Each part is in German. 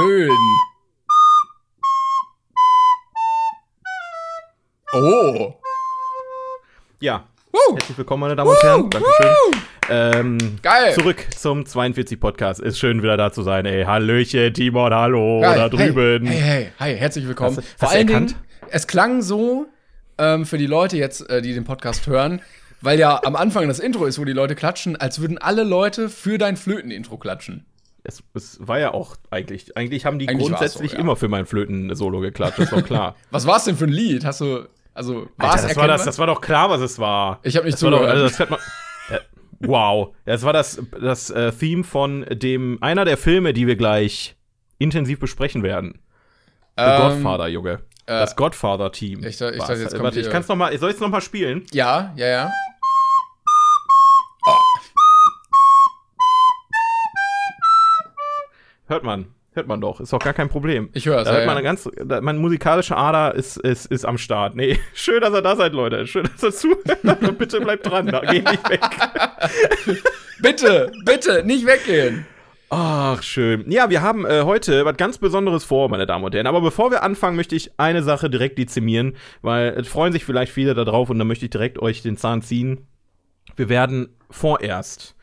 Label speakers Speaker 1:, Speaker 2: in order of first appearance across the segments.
Speaker 1: Schön. Oh.
Speaker 2: Ja.
Speaker 1: Woo.
Speaker 2: Herzlich willkommen, meine Damen und Herren. Dankeschön. Ähm,
Speaker 1: Geil.
Speaker 2: Zurück zum 42 Podcast. Ist schön, wieder da zu sein, ey. Hallöchen, Timon, hallo,
Speaker 1: Geil.
Speaker 2: da drüben.
Speaker 1: Hey, hey, hey, hey, herzlich willkommen.
Speaker 2: Hast
Speaker 1: Vor
Speaker 2: hast
Speaker 1: allen? Dingen, es klang so ähm, für die Leute jetzt, äh, die den Podcast hören, weil ja am Anfang das Intro ist, wo die Leute klatschen, als würden alle Leute für dein Flöten-Intro klatschen.
Speaker 2: Es, es war ja auch eigentlich, eigentlich haben die
Speaker 1: Eigentlich
Speaker 2: grundsätzlich
Speaker 1: so, ja.
Speaker 2: immer für mein Flöten-Solo geklatscht, ist doch klar.
Speaker 1: Was war es denn für ein Lied? Hast du, also, war
Speaker 2: Alter, das war das, das war doch klar, was es war.
Speaker 1: Ich hab nicht
Speaker 2: das doch,
Speaker 1: zugehört.
Speaker 2: also das man, äh, Wow. Das war das, das äh, Theme von dem, einer der Filme, die wir gleich intensiv besprechen werden. The
Speaker 1: Ähm,
Speaker 2: Godfather, Junge. das Godfather-Team.
Speaker 1: ich ich kommt
Speaker 2: Warte, ich
Speaker 1: hier-
Speaker 2: kann's noch mal, soll ich's noch mal spielen?
Speaker 1: Ja, ja, ja.
Speaker 2: Hört man. Hört man doch. Ist doch gar kein Problem.
Speaker 1: Ich hör's,
Speaker 2: Da
Speaker 1: ja,
Speaker 2: hört man
Speaker 1: ja.
Speaker 2: eine ganz, da, meine musikalische Ader ist, ist, ist am Start. Nee, schön, dass ihr da seid, Leute. Schön, dass ihr zuhört. Und bitte bleibt dran. Da geht nicht weg.
Speaker 1: Bitte, bitte, nicht weggehen.
Speaker 2: Ach, schön. Ja, wir haben äh, heute was ganz Besonderes vor, meine Damen und Herren. Aber bevor wir anfangen, möchte ich eine Sache direkt dezimieren, weil es freuen sich vielleicht viele da drauf und dann möchte ich direkt euch den Zahn ziehen. Wir werden vorerst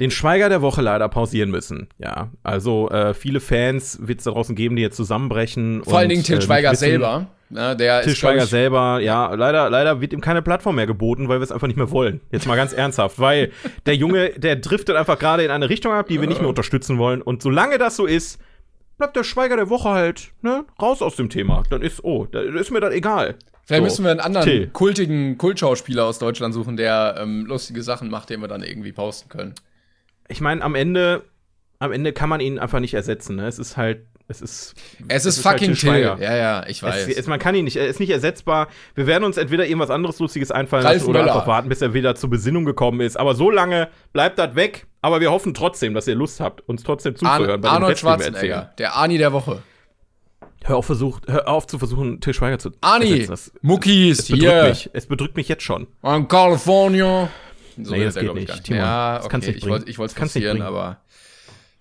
Speaker 2: den Schweiger der Woche leider pausieren müssen. Ja, also äh, viele Fans wird es da draußen geben, die jetzt zusammenbrechen.
Speaker 1: Vor allen Dingen Till
Speaker 2: äh,
Speaker 1: Schweiger
Speaker 2: wissen-
Speaker 1: selber. Ne, der
Speaker 2: Til
Speaker 1: ist,
Speaker 2: Schweiger selber, ja, leider, leider wird ihm keine Plattform mehr geboten, weil wir es einfach nicht mehr wollen. Jetzt mal ganz ernsthaft, weil der Junge, der driftet einfach gerade in eine Richtung ab, die wir nicht mehr unterstützen wollen. Und solange das so ist, bleibt der Schweiger der Woche halt, ne, raus aus dem Thema. Dann ist, oh, da ist mir das egal.
Speaker 1: Vielleicht
Speaker 2: So,
Speaker 1: müssen wir einen anderen
Speaker 2: Till.
Speaker 1: kultigen Kultschauspieler aus Deutschland suchen, der ähm, lustige Sachen macht, den wir dann irgendwie posten können.
Speaker 2: Ich meine, am Ende, am Ende kann man ihn einfach nicht ersetzen, ne? Es ist halt, es ist.
Speaker 1: Es ist
Speaker 2: ist halt
Speaker 1: fucking
Speaker 2: Til
Speaker 1: Till.
Speaker 2: Schweiger.
Speaker 1: Ja, ja, ich weiß.
Speaker 2: Es, es, man kann ihn nicht, er ist nicht ersetzbar. Wir werden uns entweder irgendwas anderes Lustiges einfallen
Speaker 1: Ralf
Speaker 2: lassen oder
Speaker 1: Möller.
Speaker 2: einfach warten, bis er wieder zur Besinnung gekommen ist. Aber so lange bleibt das weg. Aber wir hoffen trotzdem, dass ihr Lust habt, uns trotzdem zuzuhören.
Speaker 1: Ar
Speaker 2: bei
Speaker 1: Arnold
Speaker 2: Rest,
Speaker 1: Schwarzenegger, der Arnie der Woche.
Speaker 2: Hör auf, versucht, hör auf zu versuchen, Til Schweiger zu ersetzen. Das,
Speaker 1: Muckis,
Speaker 2: es bedrückt
Speaker 1: hier,
Speaker 2: mich. Es bedrückt mich jetzt schon.
Speaker 1: in California. So
Speaker 2: Nee, das geht
Speaker 1: ich,
Speaker 2: nicht,
Speaker 1: gar
Speaker 2: Timon.
Speaker 1: Ja,
Speaker 2: Das
Speaker 1: okay,
Speaker 2: kannst nicht
Speaker 1: ich wollte
Speaker 2: bringen.
Speaker 1: ich wollte es
Speaker 2: nicht bringen.
Speaker 1: aber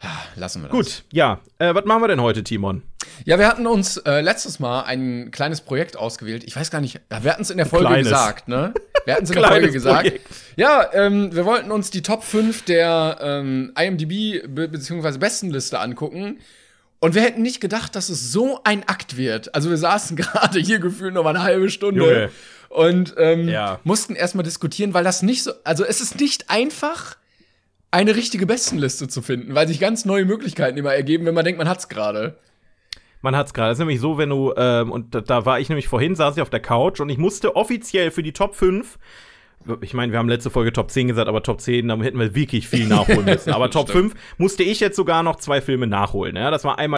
Speaker 1: ah, lassen wir das.
Speaker 2: Gut, ja. Äh, was machen wir denn heute, Timon?
Speaker 1: Ja, wir hatten uns äh, letztes Mal ein kleines Projekt ausgewählt. Ich weiß gar nicht, wir hatten es in der Folge
Speaker 2: Kleines.
Speaker 1: gesagt, ne? Wir hatten es in der Folge gesagt.
Speaker 2: Projekt.
Speaker 1: Ja, ähm, wir wollten uns die Top 5 der ähm, IMDb be beziehungsweise Bestenliste angucken. Und wir hätten nicht gedacht, dass es so ein Akt wird. Also wir saßen gerade hier gefühlt noch mal eine halbe Stunde
Speaker 2: Junge.
Speaker 1: Und ähm,
Speaker 2: Ja.
Speaker 1: mussten erstmal diskutieren, weil das nicht so, also es ist nicht einfach, eine richtige Bestenliste zu finden, weil sich ganz neue Möglichkeiten immer ergeben, wenn man denkt, man hat's gerade.
Speaker 2: Man hat's gerade. Es ist nämlich so, wenn du, ähm, und da, da war ich nämlich vorhin, saß ich auf der Couch und ich musste offiziell für die Top 5, ich meine, wir haben letzte Folge Top 10 gesagt, aber Top 10, da hätten wir wirklich viel nachholen müssen. Aber Top
Speaker 1: Stimmt.
Speaker 2: 5 musste ich jetzt sogar noch zwei Filme nachholen. Ja? Das war einmal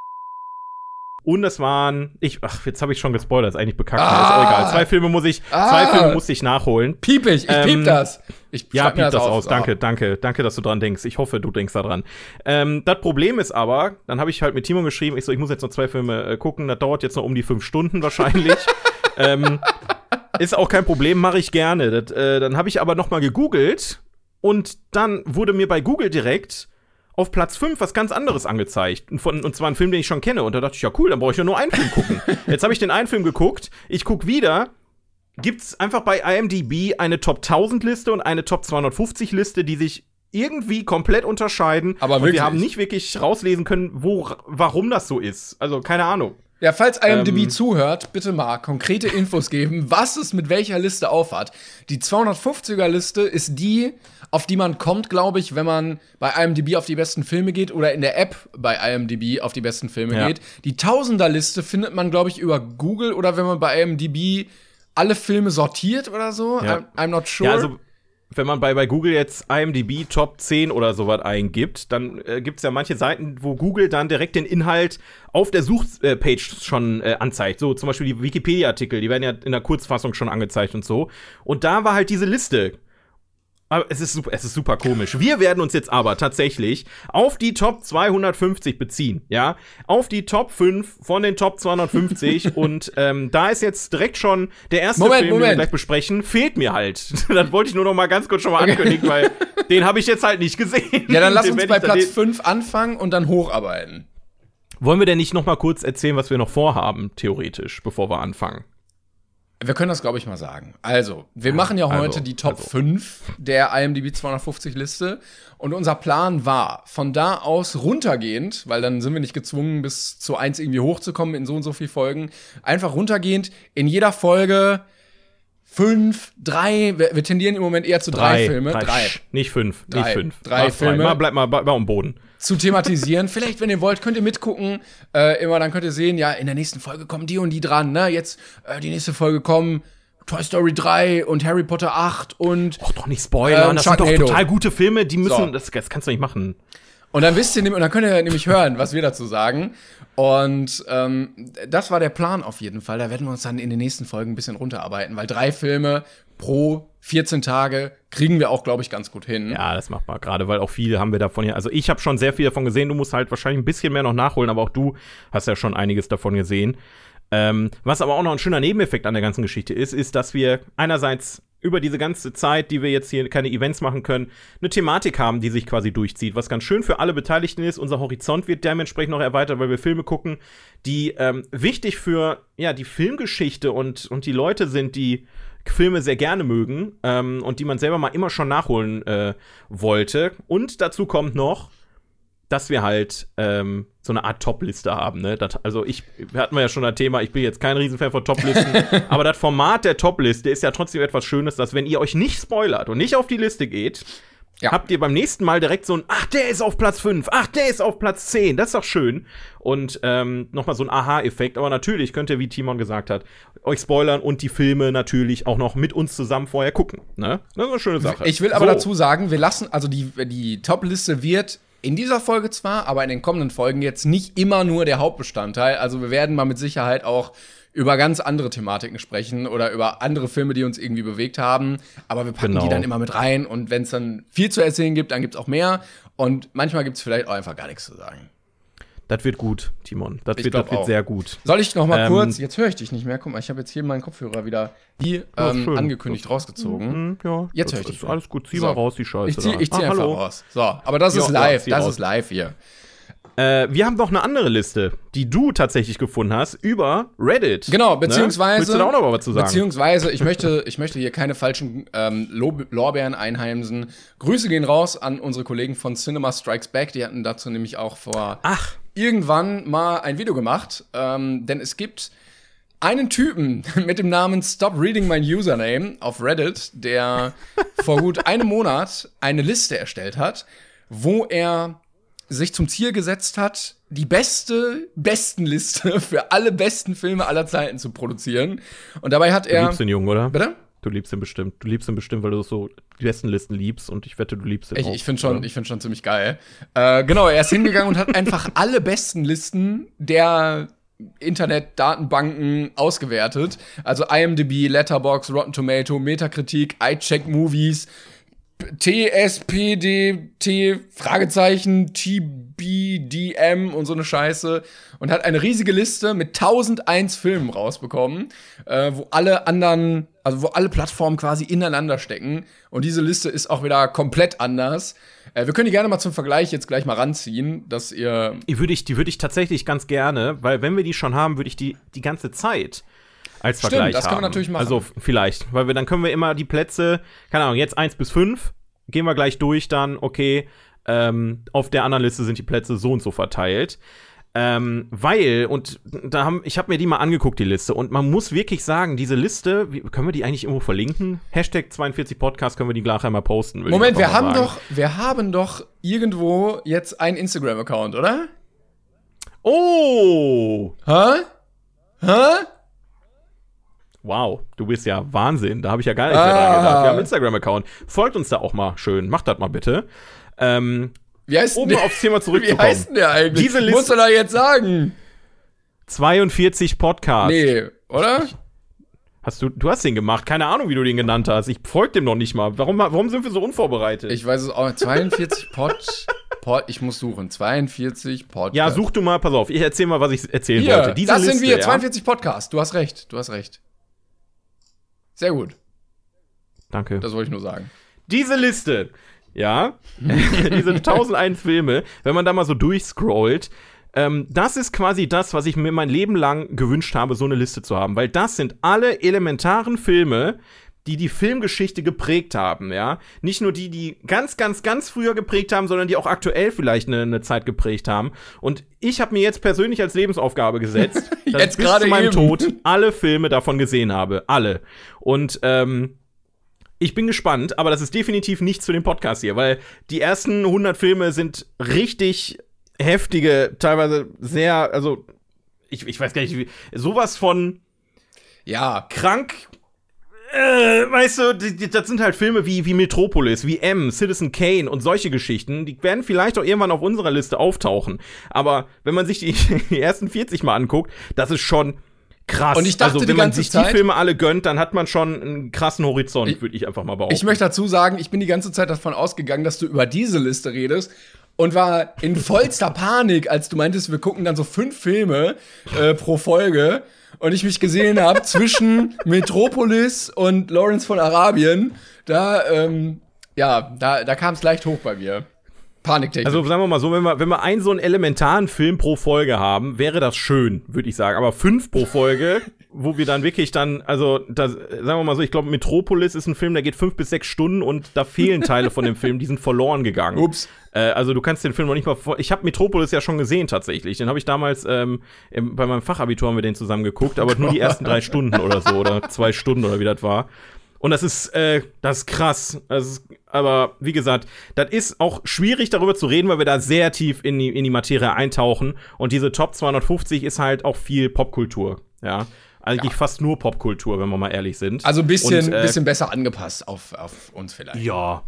Speaker 2: und das waren, ich, ach, jetzt habe ich schon gespoilert, ist eigentlich bekannt,
Speaker 1: Ah.
Speaker 2: ist auch egal. Zwei Filme muss ich,
Speaker 1: Ah.
Speaker 2: zwei Filme musste ich nachholen.
Speaker 1: Piep ich, ich piep
Speaker 2: Ähm,
Speaker 1: das. Ich
Speaker 2: Ja, piep das
Speaker 1: auf.
Speaker 2: aus. Danke, danke, danke, dass du dran denkst. Ich hoffe, du denkst da dran. Ähm, das Problem ist aber, dann habe ich halt mit Timon geschrieben, ich so, ich muss jetzt noch zwei Filme äh, gucken. Das dauert jetzt noch um die fünf Stunden wahrscheinlich. ähm, ist auch kein Problem, mache ich gerne. Das, äh, dann habe ich aber noch mal gegoogelt und dann wurde mir bei Google direkt auf Platz 5 was ganz anderes angezeigt. Und, von, und zwar ein Film, den ich schon kenne. Und da dachte ich, ja cool, dann brauche ich ja nur einen Film gucken. Jetzt habe ich den einen Film geguckt. Ich guck wieder. Gibt's einfach bei IMDb eine Top 1000 Liste und eine Top 250 Liste, die sich irgendwie komplett unterscheiden.
Speaker 1: Aber
Speaker 2: und wir haben nicht wirklich rauslesen können, wo, warum das so ist. Also keine Ahnung.
Speaker 1: Ja, falls IMDb ähm, zuhört, bitte mal konkrete Infos geben, was es mit welcher Liste aufhat. Die 250er Liste ist die, auf die man kommt, glaube ich, wenn man bei IMDb auf die besten Filme geht oder in der App bei IMDb auf die besten Filme ja. geht. Die Tausender-Liste findet man, glaube ich, über Google oder wenn man bei IMDb alle Filme sortiert oder so. Ja. I'm, I'm, not sure. Ja, also
Speaker 2: wenn man bei, bei Google jetzt IMDb Top 10 oder sowas eingibt, dann äh, gibt es ja manche Seiten, wo Google dann direkt den Inhalt auf der Suchpage schon äh, anzeigt. So zum Beispiel die Wikipedia-Artikel, die werden ja in der Kurzfassung schon angezeigt und so. Und da war halt diese Liste aber es ist, super, es ist super komisch. Wir werden uns jetzt aber tatsächlich auf die Top 250 beziehen, ja? Auf die Top 5 von den Top 250. und ähm, da ist jetzt direkt schon der erste
Speaker 1: Moment,
Speaker 2: Film,
Speaker 1: Moment.
Speaker 2: den wir gleich besprechen, fehlt mir halt. das wollte ich nur noch mal ganz kurz schon mal ankündigen, weil den habe ich jetzt halt nicht gesehen.
Speaker 1: Ja, dann lass uns bei Platz 5 anfangen und dann hocharbeiten.
Speaker 2: Wollen wir denn nicht noch mal kurz erzählen, was wir noch vorhaben, theoretisch, bevor wir anfangen?
Speaker 1: Wir können das, glaube ich, mal sagen. Also, wir machen ja heute also, die Top also. 5 der IMDb 250 Liste. Und unser Plan war, von da aus runtergehend, weil dann sind wir nicht gezwungen, bis zu 1 irgendwie hochzukommen in so und so viel Folgen, einfach runtergehend in jeder Folge fünf, drei, wir, wir tendieren im Moment eher zu drei, drei Filme.
Speaker 2: Drei. drei. Nicht fünf,
Speaker 1: drei,
Speaker 2: nicht fünf.
Speaker 1: Drei Filme.
Speaker 2: Mal, bleib mal, bleib mal am Boden
Speaker 1: zu thematisieren. Vielleicht, wenn ihr wollt, könnt ihr mitgucken. Äh, immer, dann könnt ihr sehen, ja, in der nächsten Folge kommen die und die dran. Ne? Jetzt, äh, die nächste Folge kommen Toy Story 3 und Harry Potter 8 und.
Speaker 2: Och, doch nicht spoilern. Ähm, das sind doch total gute Filme, die müssen. So. Das, das kannst du nicht machen.
Speaker 1: Und dann wisst ihr, und dann könnt ihr nämlich hören, was wir dazu sagen. Und ähm, das war der Plan auf jeden Fall. Da werden wir uns dann in den nächsten Folgen ein bisschen runterarbeiten, weil drei Filme pro 14 Tage kriegen wir auch, glaube ich, ganz gut hin.
Speaker 2: Ja, das macht man gerade, weil auch viele haben wir davon ja. Also ich habe schon sehr viel davon gesehen. Du musst halt wahrscheinlich ein bisschen mehr noch nachholen, aber auch du hast ja schon einiges davon gesehen. Ähm, was aber auch noch ein schöner Nebeneffekt an der ganzen Geschichte ist, ist, dass wir einerseits über diese ganze Zeit, die wir jetzt hier keine Events machen können, eine Thematik haben, die sich quasi durchzieht, was ganz schön für alle Beteiligten ist. Unser Horizont wird dementsprechend noch erweitert, weil wir Filme gucken, die ähm, wichtig für ja die Filmgeschichte und und die Leute sind, die Filme sehr gerne mögen ähm, und die man selber mal immer schon nachholen äh, wollte. Und dazu kommt noch, dass wir halt ähm, so eine Art Top-Liste haben. Ne? Das, also ich, wir hatten ja schon das Thema, ich bin jetzt kein Riesenfan von Top-Listen, aber das Format der Top-Liste ist ja trotzdem etwas Schönes, dass wenn ihr euch nicht spoilert und nicht auf die Liste geht, ja. habt ihr beim nächsten Mal direkt so ein, ach, der ist auf Platz 5, ach, der ist auf Platz 10, das ist doch schön. Und ähm, nochmal so ein Aha-Effekt. Aber natürlich könnt ihr, wie Timon gesagt hat, euch spoilern und die Filme natürlich auch noch mit uns zusammen vorher gucken. Ne? Das ist eine schöne Sache.
Speaker 1: Ich will aber so. dazu sagen, wir lassen, also die, die Top-Liste wird in dieser Folge zwar, aber in den kommenden Folgen jetzt nicht immer nur der Hauptbestandteil. Also wir werden mal mit Sicherheit auch über ganz andere Thematiken sprechen oder über andere Filme, die uns irgendwie bewegt haben. Aber wir packen genau. die dann immer mit rein und wenn es dann viel zu erzählen gibt, dann gibt es auch mehr. Und manchmal gibt es vielleicht auch einfach gar nichts zu sagen.
Speaker 2: Das wird gut, Timon. Das, wird, das wird sehr gut.
Speaker 1: Soll ich noch mal ähm, kurz, jetzt höre ich dich nicht mehr. Guck mal, ich habe jetzt hier meinen Kopfhörer wieder wie ähm, angekündigt das, rausgezogen.
Speaker 2: Mhm, ja,
Speaker 1: jetzt höre ich dich.
Speaker 2: Alles gut, zieh so. mal raus, die Scheiße.
Speaker 1: Ich zieh, ich zieh ah, einfach hallo. raus. So, aber das jo, ist live, das raus. ist live hier.
Speaker 2: Äh, wir haben noch eine andere Liste, die du tatsächlich gefunden hast, über Reddit.
Speaker 1: Genau, beziehungsweise. Ne?
Speaker 2: Willst du da auch noch was zu sagen?
Speaker 1: Beziehungsweise, ich möchte, ich möchte hier keine falschen ähm, Lorbeeren einheimsen. Grüße gehen raus an unsere Kollegen von Cinema Strikes Back. Die hatten dazu nämlich auch vor
Speaker 2: Ach.
Speaker 1: Irgendwann mal ein Video gemacht. Ähm, denn es gibt einen Typen mit dem Namen Stop Reading My Username auf Reddit, der vor gut einem Monat eine Liste erstellt hat, wo er sich zum Ziel gesetzt hat, die beste Bestenliste für alle besten Filme aller Zeiten zu produzieren. Und dabei hat er.
Speaker 2: Du liebst den Jungen, oder?
Speaker 1: Bitte?
Speaker 2: Du liebst ihn bestimmt. Du liebst ihn bestimmt, weil du so die besten Listen liebst und ich wette, du liebst ihn
Speaker 1: ich, auch. Ich finde schon, ich finde schon ziemlich geil. Äh, genau, er ist hingegangen und hat einfach alle besten Listen der Internet-Datenbanken ausgewertet. Also IMDb, Letterbox, Rotten Tomato, Metakritik, iCheck Movies, TSPDT, Fragezeichen, TBDM und so eine Scheiße und hat eine riesige Liste mit 1001 Filmen rausbekommen, äh, wo alle anderen, also wo alle Plattformen quasi ineinander stecken. Und diese Liste ist auch wieder komplett anders. Äh, wir können die gerne mal zum Vergleich jetzt gleich mal ranziehen, dass ihr.
Speaker 2: Die würde ich, die würde ich tatsächlich ganz gerne, weil wenn wir die schon haben, würde ich die die ganze Zeit als Stimmt, Vergleich
Speaker 1: das
Speaker 2: haben.
Speaker 1: kann man natürlich machen.
Speaker 2: Also vielleicht, weil wir dann können wir immer die Plätze, keine Ahnung, jetzt 1 bis 5, gehen wir gleich durch dann, okay, ähm, auf der anderen Liste sind die Plätze so und so verteilt. Ähm, weil, und da haben, ich habe mir die mal angeguckt, die Liste, und man muss wirklich sagen, diese Liste, wie, können wir die eigentlich irgendwo verlinken? Hashtag 42 Podcast können wir die gleich einmal posten.
Speaker 1: Moment, wir haben
Speaker 2: sagen.
Speaker 1: doch, wir haben doch irgendwo jetzt einen Instagram-Account, oder?
Speaker 2: Oh!
Speaker 1: Hä? Hä?
Speaker 2: Wow, du bist ja Wahnsinn. Da habe ich ja gar nicht mehr
Speaker 1: Ah.
Speaker 2: dran gedacht. Wir haben einen Instagram-Account. Folgt uns da auch mal schön. Macht das mal bitte. Ähm,
Speaker 1: Wie heißt
Speaker 2: um
Speaker 1: denn
Speaker 2: aufs Thema
Speaker 1: Wie
Speaker 2: zurückzukommen.
Speaker 1: heißt denn der eigentlich?
Speaker 2: Diese Liste-
Speaker 1: Musst du doch jetzt sagen.
Speaker 2: 42 Podcast.
Speaker 1: Nee, oder?
Speaker 2: Hast du, du hast den gemacht. Keine Ahnung, wie du den genannt hast. Ich folge dem noch nicht mal. Warum, warum sind wir so unvorbereitet?
Speaker 1: Ich weiß es auch. 42 Pod. Pod ich muss suchen. 42 Pod.
Speaker 2: ja, such du mal, pass auf. Ich erzähl mal, was ich erzählen
Speaker 1: Hier,
Speaker 2: wollte. Diese
Speaker 1: das
Speaker 2: Liste,
Speaker 1: sind wir.
Speaker 2: ja?
Speaker 1: 42 Podcasts. Du hast recht. Du hast recht. Sehr gut.
Speaker 2: Danke.
Speaker 1: Das wollte ich nur sagen.
Speaker 2: diese Liste, ja, diese 1001 Filme, wenn man da mal so durchscrollt, ähm, das ist quasi das, was ich mir mein Leben lang gewünscht habe, so eine Liste zu haben, weil das sind alle elementaren Filme, die die Filmgeschichte geprägt haben, ja. Nicht nur die, die ganz, ganz, ganz früher geprägt haben, sondern die auch aktuell vielleicht eine, eine Zeit geprägt haben. Und ich habe mir jetzt persönlich als Lebensaufgabe gesetzt, dass
Speaker 1: Jetzt
Speaker 2: ich bis
Speaker 1: gerade
Speaker 2: zu meinem
Speaker 1: eben.
Speaker 2: Tod alle Filme davon gesehen habe. Alle. Und ähm, ich bin gespannt, aber das ist definitiv nichts für den Podcast hier, weil die ersten 100 Filme sind richtig heftige, teilweise sehr, also ich, ich weiß gar nicht, wie, sowas von
Speaker 1: Ja.
Speaker 2: krank. Äh, weißt du, die, die, das sind halt Filme wie, wie Metropolis, wie M, Citizen Kane und solche Geschichten. Die werden vielleicht auch irgendwann auf unserer Liste auftauchen. Aber wenn man sich die, die ersten 40 mal anguckt, das ist schon krass.
Speaker 1: Und ich dachte
Speaker 2: also, wenn man sich
Speaker 1: Zeit-
Speaker 2: die Filme alle gönnt, dann hat man schon einen krassen Horizont,
Speaker 1: Ich-
Speaker 2: würde ich einfach mal behaupten.
Speaker 1: Ich möchte dazu sagen, ich bin die ganze Zeit davon ausgegangen, dass du über diese Liste redest und war in vollster Panik, als du meintest, wir gucken dann so fünf Filme äh, pro Folge und ich mich gesehen habe zwischen Metropolis und Lawrence von Arabien. Da, ähm, ja, da, da kam es leicht hoch bei mir. Paniktechnik.
Speaker 2: Also sagen wir mal so, wenn wir, wenn wir einen so einen elementaren Film pro Folge haben, wäre das schön, würde ich sagen. Aber fünf pro Folge, wo wir dann wirklich dann, also das, sagen wir mal so, ich glaube, Metropolis ist ein Film, der geht fünf bis sechs Stunden und da fehlen Teile von dem Film, die sind verloren gegangen.
Speaker 1: Ups.
Speaker 2: Äh, also du kannst den Film noch nicht mal vor. Ich habe Metropolis ja schon gesehen tatsächlich. Den habe ich damals ähm, im, bei meinem Fachabitur haben wir den zusammen geguckt, aber nur die ersten drei Stunden oder so oder zwei Stunden oder wie das war. Und das ist, äh, das ist krass. Das ist, aber wie gesagt, das ist auch schwierig darüber zu reden, weil wir da sehr tief in die, in die Materie eintauchen. Und diese Top 250 ist halt auch viel Popkultur. Ja. Eigentlich fast nur Popkultur, wenn wir mal ehrlich sind.
Speaker 1: Also ein bisschen,
Speaker 2: Und, äh,
Speaker 1: bisschen besser angepasst auf, auf uns vielleicht.
Speaker 2: ja.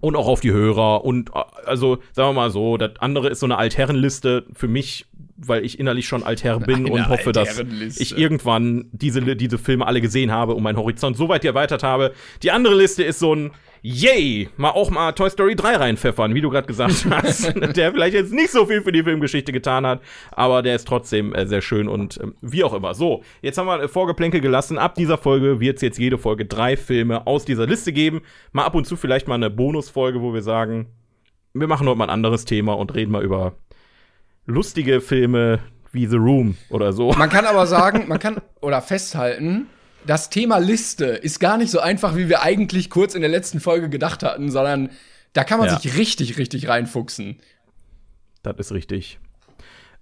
Speaker 2: Und auch auf die Hörer. Und äh, also, sagen wir mal so, das andere ist so eine Altherrenliste für mich, weil ich innerlich schon Altherr bin
Speaker 1: Eine
Speaker 2: und hoffe, dass ich irgendwann diese, diese Filme alle gesehen habe und meinen Horizont so weit erweitert habe. Die andere Liste ist so ein Yay, mal auch mal Toy Story 3 reinpfeffern, wie du gerade gesagt hast. der vielleicht jetzt nicht so viel für die Filmgeschichte getan hat, aber der ist trotzdem äh, sehr schön und ähm, wie auch immer. So, jetzt haben wir äh, Vorgeplänkel gelassen. Ab dieser Folge wird es jetzt jede Folge drei Filme aus dieser Liste geben. Mal ab und zu vielleicht mal eine Bonusfolge, wo wir sagen, wir machen heute mal ein anderes Thema und reden mal über lustige Filme wie The Room oder so.
Speaker 1: Man kann aber sagen, man kann oder festhalten, das Thema Liste ist gar nicht so einfach, wie wir eigentlich kurz in der letzten Folge gedacht hatten, sondern da kann man
Speaker 2: Ja.
Speaker 1: sich richtig, richtig reinfuchsen.
Speaker 2: Das ist richtig.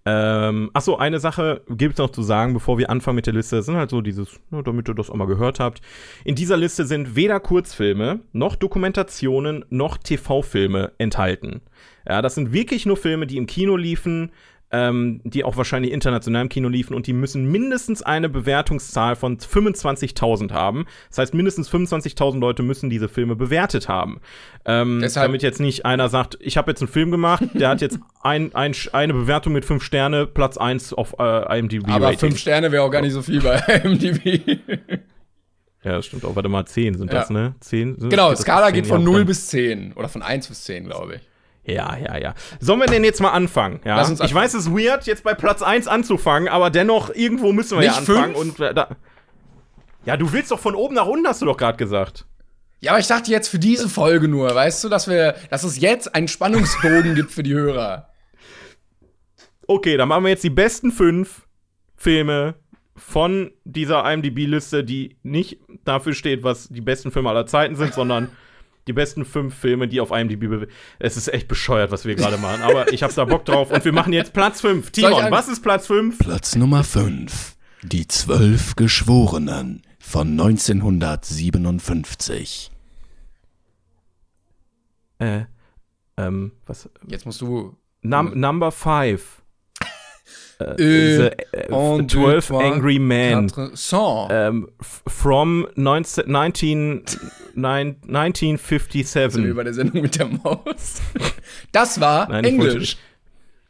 Speaker 2: Ähm, ach so, eine Sache gibt es noch zu sagen, bevor wir anfangen mit der Liste. Das sind halt so dieses, nur damit ihr das auch mal gehört habt. In dieser Liste sind weder Kurzfilme, noch Dokumentationen, noch TV-Filme enthalten. Ja, das sind wirklich nur Filme, die im Kino liefen, ähm, die auch wahrscheinlich international im Kino liefen und die müssen mindestens eine Bewertungszahl von 25.000 haben. Das heißt, mindestens 25.000 Leute müssen diese Filme bewertet haben. Ähm, damit jetzt nicht einer sagt, ich habe jetzt einen Film gemacht, der hat jetzt ein, ein, eine Bewertung mit 5 Sterne, Platz 1 auf äh, IMDb.
Speaker 1: Aber
Speaker 2: Rating.
Speaker 1: fünf Sterne wäre auch gar nicht so viel bei MDB.
Speaker 2: Ja, das stimmt auch. Warte mal, 10 sind das,
Speaker 1: Ja.
Speaker 2: ne? 10? Sind,
Speaker 1: genau,
Speaker 2: das
Speaker 1: Skala
Speaker 2: bis 10?
Speaker 1: geht von
Speaker 2: Ja,
Speaker 1: 0
Speaker 2: dann-
Speaker 1: bis 10. Oder von 1 bis 10, glaube ich.
Speaker 2: Ja, ja, ja. Sollen wir denn jetzt mal anfangen? Ja?
Speaker 1: Lass uns
Speaker 2: ich weiß, es ist weird, jetzt bei Platz 1 anzufangen, aber dennoch, irgendwo müssen wir ja
Speaker 1: Nicht
Speaker 2: anfangen.
Speaker 1: fünf?
Speaker 2: Und äh, da ja, du willst doch von oben nach unten, hast du doch gerade gesagt.
Speaker 1: Ja, aber ich dachte jetzt für diese Folge nur, weißt du, dass wir, dass es jetzt einen Spannungsbogen gibt für die Hörer.
Speaker 2: Okay, dann machen wir jetzt die besten fünf Filme von dieser IMDb-Liste, die nicht dafür steht, was die besten Filme aller Zeiten sind, sondern die besten fünf Filme, die auf einem die Bibel. Es ist echt bescheuert, was wir gerade machen, aber ich habe da Bock drauf und wir machen jetzt Platz 5. Timon, was ist Platz 5?
Speaker 3: Platz Nummer 5. Die Zwölf Geschworenen von 1957.
Speaker 2: Äh, ähm, was?
Speaker 1: Jetzt musst du.
Speaker 2: Num äh, Number
Speaker 1: 5
Speaker 2: the, äh, 12 Angry Men.
Speaker 1: Song.
Speaker 2: Ähm, from 19, 19, 1957.
Speaker 1: Sind wir bei der Sendung mit der Maus. Das war
Speaker 2: Nein,
Speaker 1: Englisch.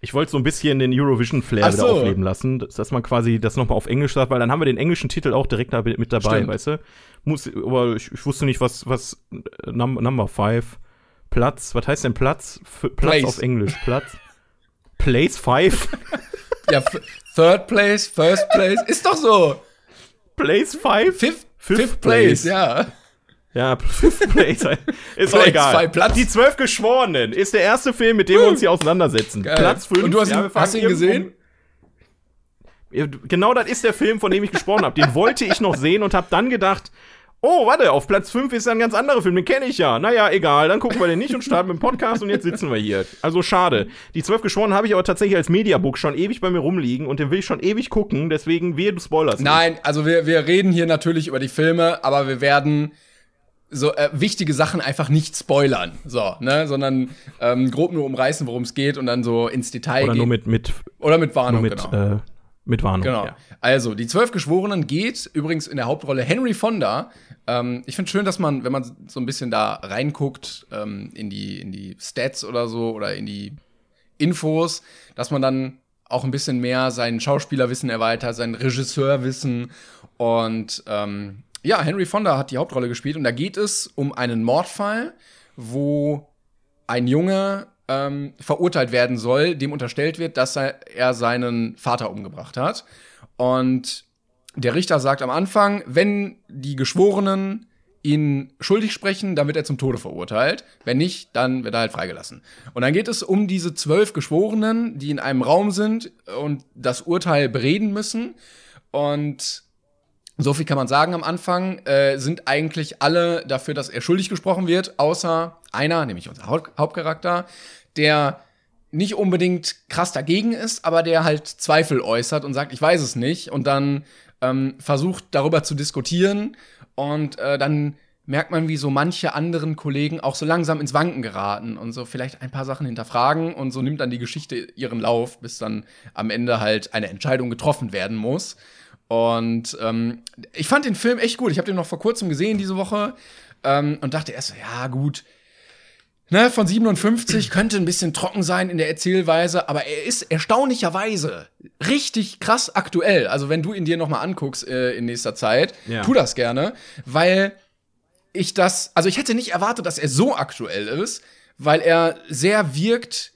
Speaker 2: Ich wollte so ein bisschen den Eurovision-Flair
Speaker 1: Ach
Speaker 2: wieder
Speaker 1: so.
Speaker 2: aufleben lassen, dass, man quasi das nochmal auf Englisch sagt, weil dann haben wir den englischen Titel auch direkt da mit dabei,
Speaker 1: Stimmt.
Speaker 2: weißt du? Muss, aber ich, ich wusste nicht, was, was äh, Num Number 5, Platz, was heißt denn Platz? F Platz
Speaker 1: Place.
Speaker 2: auf Englisch, Platz. Place 5?
Speaker 1: Ja, Third Place, First Place, ist doch so.
Speaker 2: Place 5?
Speaker 1: Fifth,
Speaker 2: Fifth
Speaker 1: fifth, place,
Speaker 2: place.
Speaker 1: ja.
Speaker 2: Ja, Fifth Place. Ist auch egal.
Speaker 1: Platz.
Speaker 2: Die Zwölf Geschworenen ist der erste Film, mit dem wir uns hier auseinandersetzen.
Speaker 1: Geil.
Speaker 2: Platz 5.
Speaker 1: Und du hast ihn- hast ihn gesehen?
Speaker 2: Genau das ist der Film, von dem ich gesprochen habe. Den wollte ich noch sehen und habe dann gedacht, oh, warte, auf Platz 5 ist ein ganz anderer Film, den kenne ich ja. Naja, egal, dann gucken wir den nicht und starten mit dem Podcast und jetzt sitzen wir hier. Also schade. Die Zwölf Geschworenen habe ich aber tatsächlich als Mediabook schon ewig bei mir rumliegen und den will ich schon ewig gucken, deswegen wehe, du spoilerst. nicht.
Speaker 1: Nein, also wir, wir reden hier natürlich über die Filme, aber wir werden so äh, wichtige Sachen einfach nicht spoilern, so, ne, sondern ähm, grob nur umreißen, worum es geht und dann so ins Detail
Speaker 2: Oder
Speaker 1: gehen.
Speaker 2: nur mit, mit,
Speaker 1: Oder mit Warnung,
Speaker 2: mit,
Speaker 1: genau.
Speaker 2: äh, mit Warnung.
Speaker 1: Genau.
Speaker 2: Ja.
Speaker 1: Also, die Zwölf Geschworenen geht übrigens in der Hauptrolle Henry Fonda. Ähm, ich finde schön, dass man, wenn man so ein bisschen da reinguckt, ähm, in, die, in die Stats oder so oder in die Infos, dass man dann auch ein bisschen mehr sein Schauspielerwissen erweitert, sein Regisseurwissen. Und ähm, ja, Henry Fonda hat die Hauptrolle gespielt und da geht es um einen Mordfall, wo ein Junge ähm, verurteilt werden soll, dem unterstellt wird, dass er, er seinen Vater umgebracht hat. Und der Richter sagt am Anfang, wenn die Geschworenen ihn schuldig sprechen, dann wird er zum Tode verurteilt. Wenn nicht, dann wird er halt freigelassen. Und dann geht es um diese zwölf Geschworenen, die in einem Raum sind und das Urteil bereden müssen. Und so viel kann man sagen am Anfang, äh, sind eigentlich alle dafür, dass er schuldig gesprochen wird, außer einer, nämlich unser Haupt Hauptcharakter, der nicht unbedingt krass dagegen ist, aber der halt Zweifel äußert und sagt, ich weiß es nicht, und dann ähm, versucht darüber zu diskutieren und äh, dann merkt man, wie so manche anderen Kollegen auch so langsam ins Wanken geraten und so vielleicht ein paar Sachen hinterfragen und so nimmt dann die Geschichte ihren Lauf, bis dann am Ende halt eine Entscheidung getroffen werden muss. Und ähm, ich fand den Film echt gut. Ich habe den noch vor kurzem gesehen diese Woche ähm, und dachte erst, so, ja gut, ne, von 57 könnte ein bisschen trocken sein in der Erzählweise, aber er ist erstaunlicherweise richtig krass aktuell. Also wenn du ihn dir noch mal anguckst äh, in nächster Zeit,
Speaker 2: Ja.
Speaker 1: tu das gerne, weil ich das, also ich hätte nicht erwartet, dass er so aktuell ist, weil er sehr wirkt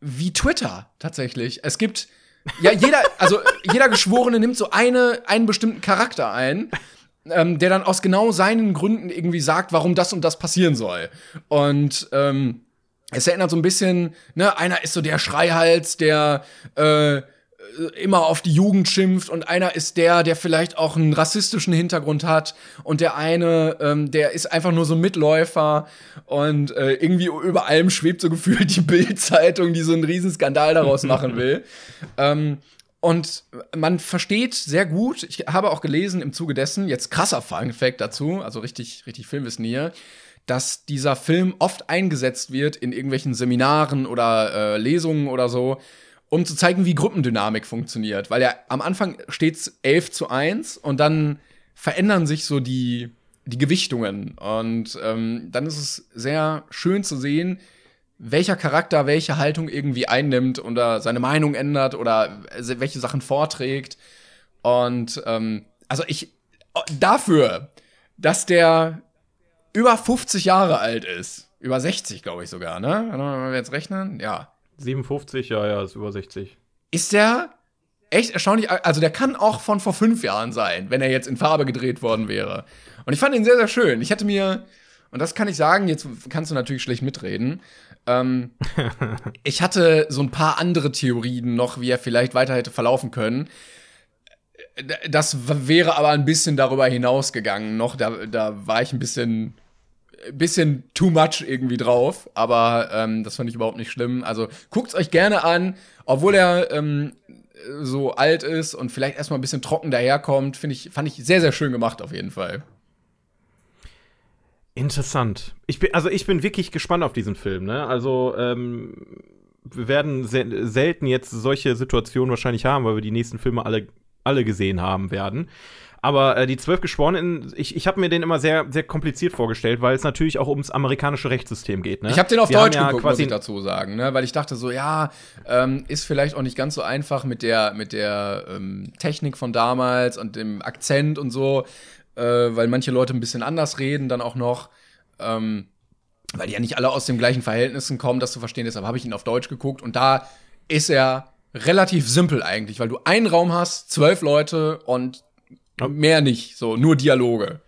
Speaker 1: wie Twitter tatsächlich. Es gibt ja jeder, also jeder Geschworene nimmt so eine einen bestimmten Charakter ein, ähm, der dann aus genau seinen Gründen irgendwie sagt, warum das und das passieren soll. Und ähm, es erinnert so ein bisschen, ne, einer ist so der Schreihals, der äh, immer auf die Jugend schimpft und einer ist der, der vielleicht auch einen rassistischen Hintergrund hat und der eine, ähm, der ist einfach nur so ein Mitläufer und äh, irgendwie über allem schwebt so gefühlt die Bild-Zeitung, die so einen riesen Skandal daraus machen will. ähm, und man versteht sehr gut, ich habe auch gelesen im Zuge dessen, jetzt krasser Fun-Fact dazu, also richtig, richtig Filmwissen hier, dass dieser Film oft eingesetzt wird in irgendwelchen Seminaren oder äh, Lesungen oder so, um zu zeigen, wie Gruppendynamik funktioniert. Weil ja am Anfang steht's 11 zu 1 und dann verändern sich so die, die Gewichtungen. Und ähm, dann ist es sehr schön zu sehen, welcher Charakter welche Haltung irgendwie einnimmt oder seine Meinung ändert oder welche Sachen vorträgt. Und ähm, also ich dafür, dass der über 50 Jahre alt ist, über 60 glaube ich sogar, ne? Wenn wir jetzt rechnen, ja,
Speaker 2: 57, ja, ja, ist über 60.
Speaker 1: ist der echt erstaunlich. Also der kann auch von vor fünf Jahren sein, wenn er jetzt in Farbe gedreht worden wäre. Und ich fand ihn sehr, sehr schön. Ich hätte mir, und das kann ich sagen, jetzt kannst du natürlich schlecht mitreden. Ähm, ich hatte so ein paar andere Theorien noch, wie er vielleicht weiter hätte verlaufen können. Das wäre aber ein bisschen darüber hinausgegangen noch. Da, da war ich ein bisschen bisschen too much irgendwie drauf, aber ähm, das fand ich überhaupt nicht schlimm. Also guckt's euch gerne an, obwohl er ähm, so alt ist und vielleicht erstmal ein bisschen trocken daherkommt, finde ich, fand ich sehr, sehr schön gemacht auf jeden Fall.
Speaker 2: Interessant. Ich bin, also ich bin wirklich gespannt auf diesen Film, ne? Also, ähm, wir werden se selten jetzt solche Situationen wahrscheinlich haben, weil wir die nächsten Filme alle, alle gesehen haben werden. Aber äh, die zwölf Geschworenen, ich, ich habe mir den immer sehr, sehr kompliziert vorgestellt, weil es natürlich auch ums amerikanische Rechtssystem geht. Ne?
Speaker 1: Ich habe den auf
Speaker 2: Wir
Speaker 1: Deutsch
Speaker 2: ja
Speaker 1: geguckt, muss
Speaker 2: quasi
Speaker 1: ich dazu sagen, ne? weil ich dachte so, ja, ähm, ist vielleicht auch nicht ganz so einfach mit der, mit der ähm, Technik von damals und dem Akzent und so, äh, weil manche Leute ein bisschen anders reden dann auch noch. Ähm, weil die ja nicht alle aus den gleichen Verhältnissen kommen, das zu verstehen. Deshalb habe ich ihn auf Deutsch geguckt und da ist er relativ simpel eigentlich, weil du einen Raum hast, zwölf Leute und mehr nicht, so nur Dialoge.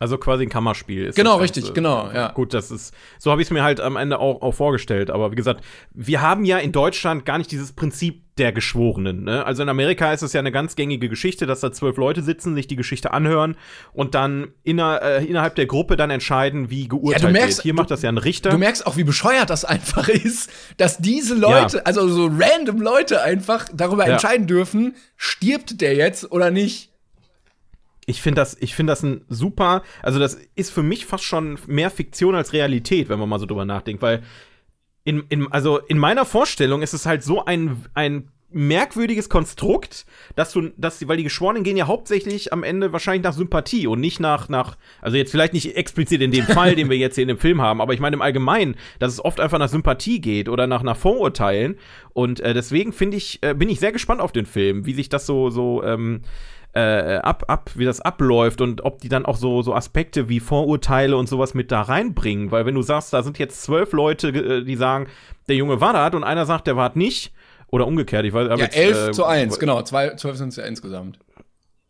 Speaker 2: Also quasi ein Kammerspiel ist.
Speaker 1: Genau, richtig, genau, ja.
Speaker 2: Gut, das ist, so habe ich es mir halt am Ende auch, auch vorgestellt. Aber wie gesagt, wir haben ja in Deutschland gar nicht dieses Prinzip der Geschworenen. Ne? Also in Amerika ist es ja eine ganz gängige Geschichte, dass da zwölf Leute sitzen, sich die Geschichte anhören und dann inner, äh, innerhalb der Gruppe dann entscheiden, wie geurteilt
Speaker 1: Ja, du merkst-
Speaker 2: wird. Hier
Speaker 1: du-
Speaker 2: macht das ja ein Richter.
Speaker 1: Du merkst auch, wie bescheuert das einfach ist, dass diese Leute,
Speaker 2: Ja.
Speaker 1: also so random Leute einfach darüber
Speaker 2: Ja.
Speaker 1: entscheiden dürfen, stirbt der jetzt oder nicht.
Speaker 2: Ich finde das, ich finde das ein super, also das ist für mich fast schon mehr Fiktion als Realität, wenn man mal so drüber nachdenkt, weil in, in, also in meiner Vorstellung ist es halt so ein, ein merkwürdiges Konstrukt, dass du, dass, weil die Geschworenen gehen ja hauptsächlich am Ende wahrscheinlich nach Sympathie und nicht nach, nach, also jetzt vielleicht nicht explizit in dem Fall, den wir jetzt hier in dem Film haben, aber ich meine im Allgemeinen, dass es oft einfach nach Sympathie geht oder nach, nach Vorurteilen und äh, deswegen finde ich, äh, bin ich sehr gespannt auf den Film, wie sich das so, so, ähm, äh, ab, ab, wie das abläuft und ob die dann auch so, so Aspekte wie Vorurteile und sowas mit da reinbringen. Weil wenn du sagst, da sind jetzt zwölf Leute, äh, die sagen, der Junge war das und einer sagt, der war nicht, oder umgekehrt, ich weiß
Speaker 1: Ja,
Speaker 2: jetzt,
Speaker 1: 11
Speaker 2: äh,
Speaker 1: zu 1, genau, zwei, 12 sind es ja insgesamt.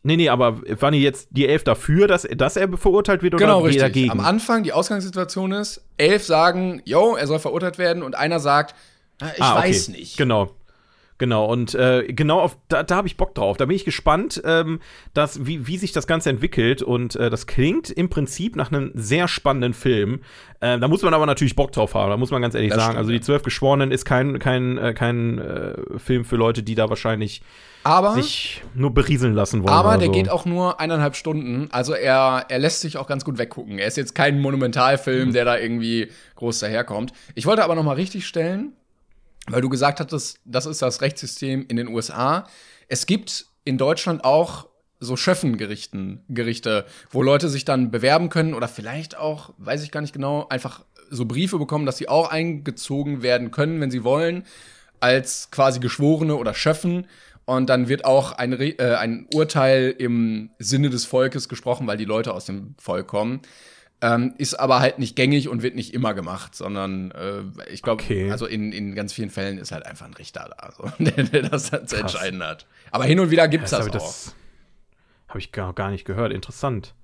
Speaker 2: Nee, nee, aber waren die jetzt die elf dafür, dass, dass er verurteilt wird oder
Speaker 1: Genau, richtig.
Speaker 2: dagegen?
Speaker 1: Am Anfang, die Ausgangssituation ist, elf sagen, yo, er soll verurteilt werden und einer sagt, "Na, ich
Speaker 2: Ah, okay.
Speaker 1: weiß nicht.
Speaker 2: Genau. Genau, und äh, genau auf, da, da habe ich Bock drauf. Da bin ich gespannt, ähm, dass, wie, wie sich das Ganze entwickelt. Und äh, das klingt im Prinzip nach einem sehr spannenden Film. Äh, da muss man aber natürlich Bock drauf haben, da muss man ganz ehrlich
Speaker 1: Das
Speaker 2: sagen.
Speaker 1: stimmt,
Speaker 2: also die Zwölf Geschworenen ist kein, kein, äh, kein äh, Film für Leute, die da wahrscheinlich
Speaker 1: Aber,
Speaker 2: sich nur berieseln lassen wollen.
Speaker 1: aber der
Speaker 2: so.
Speaker 1: geht auch nur eineinhalb Stunden. Also er, er lässt sich auch ganz gut weggucken. Er ist jetzt kein Monumentalfilm, der da irgendwie groß daherkommt. Ich wollte aber noch mal richtig stellen, weil du gesagt hattest, das ist das Rechtssystem in den USA. Es gibt in Deutschland auch so Schöffengerichten, Gerichte, wo Leute sich dann bewerben können oder vielleicht auch, weiß ich gar nicht genau, einfach so Briefe bekommen, dass sie auch eingezogen werden können, wenn sie wollen, als quasi Geschworene oder Schöffen. Und dann wird auch ein, äh, ein Urteil im Sinne des Volkes gesprochen, weil die Leute aus dem Volk kommen. Ähm, ist aber halt nicht gängig und wird nicht immer gemacht, sondern äh, ich glaube,
Speaker 2: Okay.
Speaker 1: also in, in ganz vielen Fällen ist halt einfach ein Richter da, so, der, der das dann zu entscheiden hat. Aber hin und wieder gibt's
Speaker 2: Das
Speaker 1: das,
Speaker 2: habe ich,
Speaker 1: auch.
Speaker 2: das hab ich gar, gar nicht gehört. Interessant.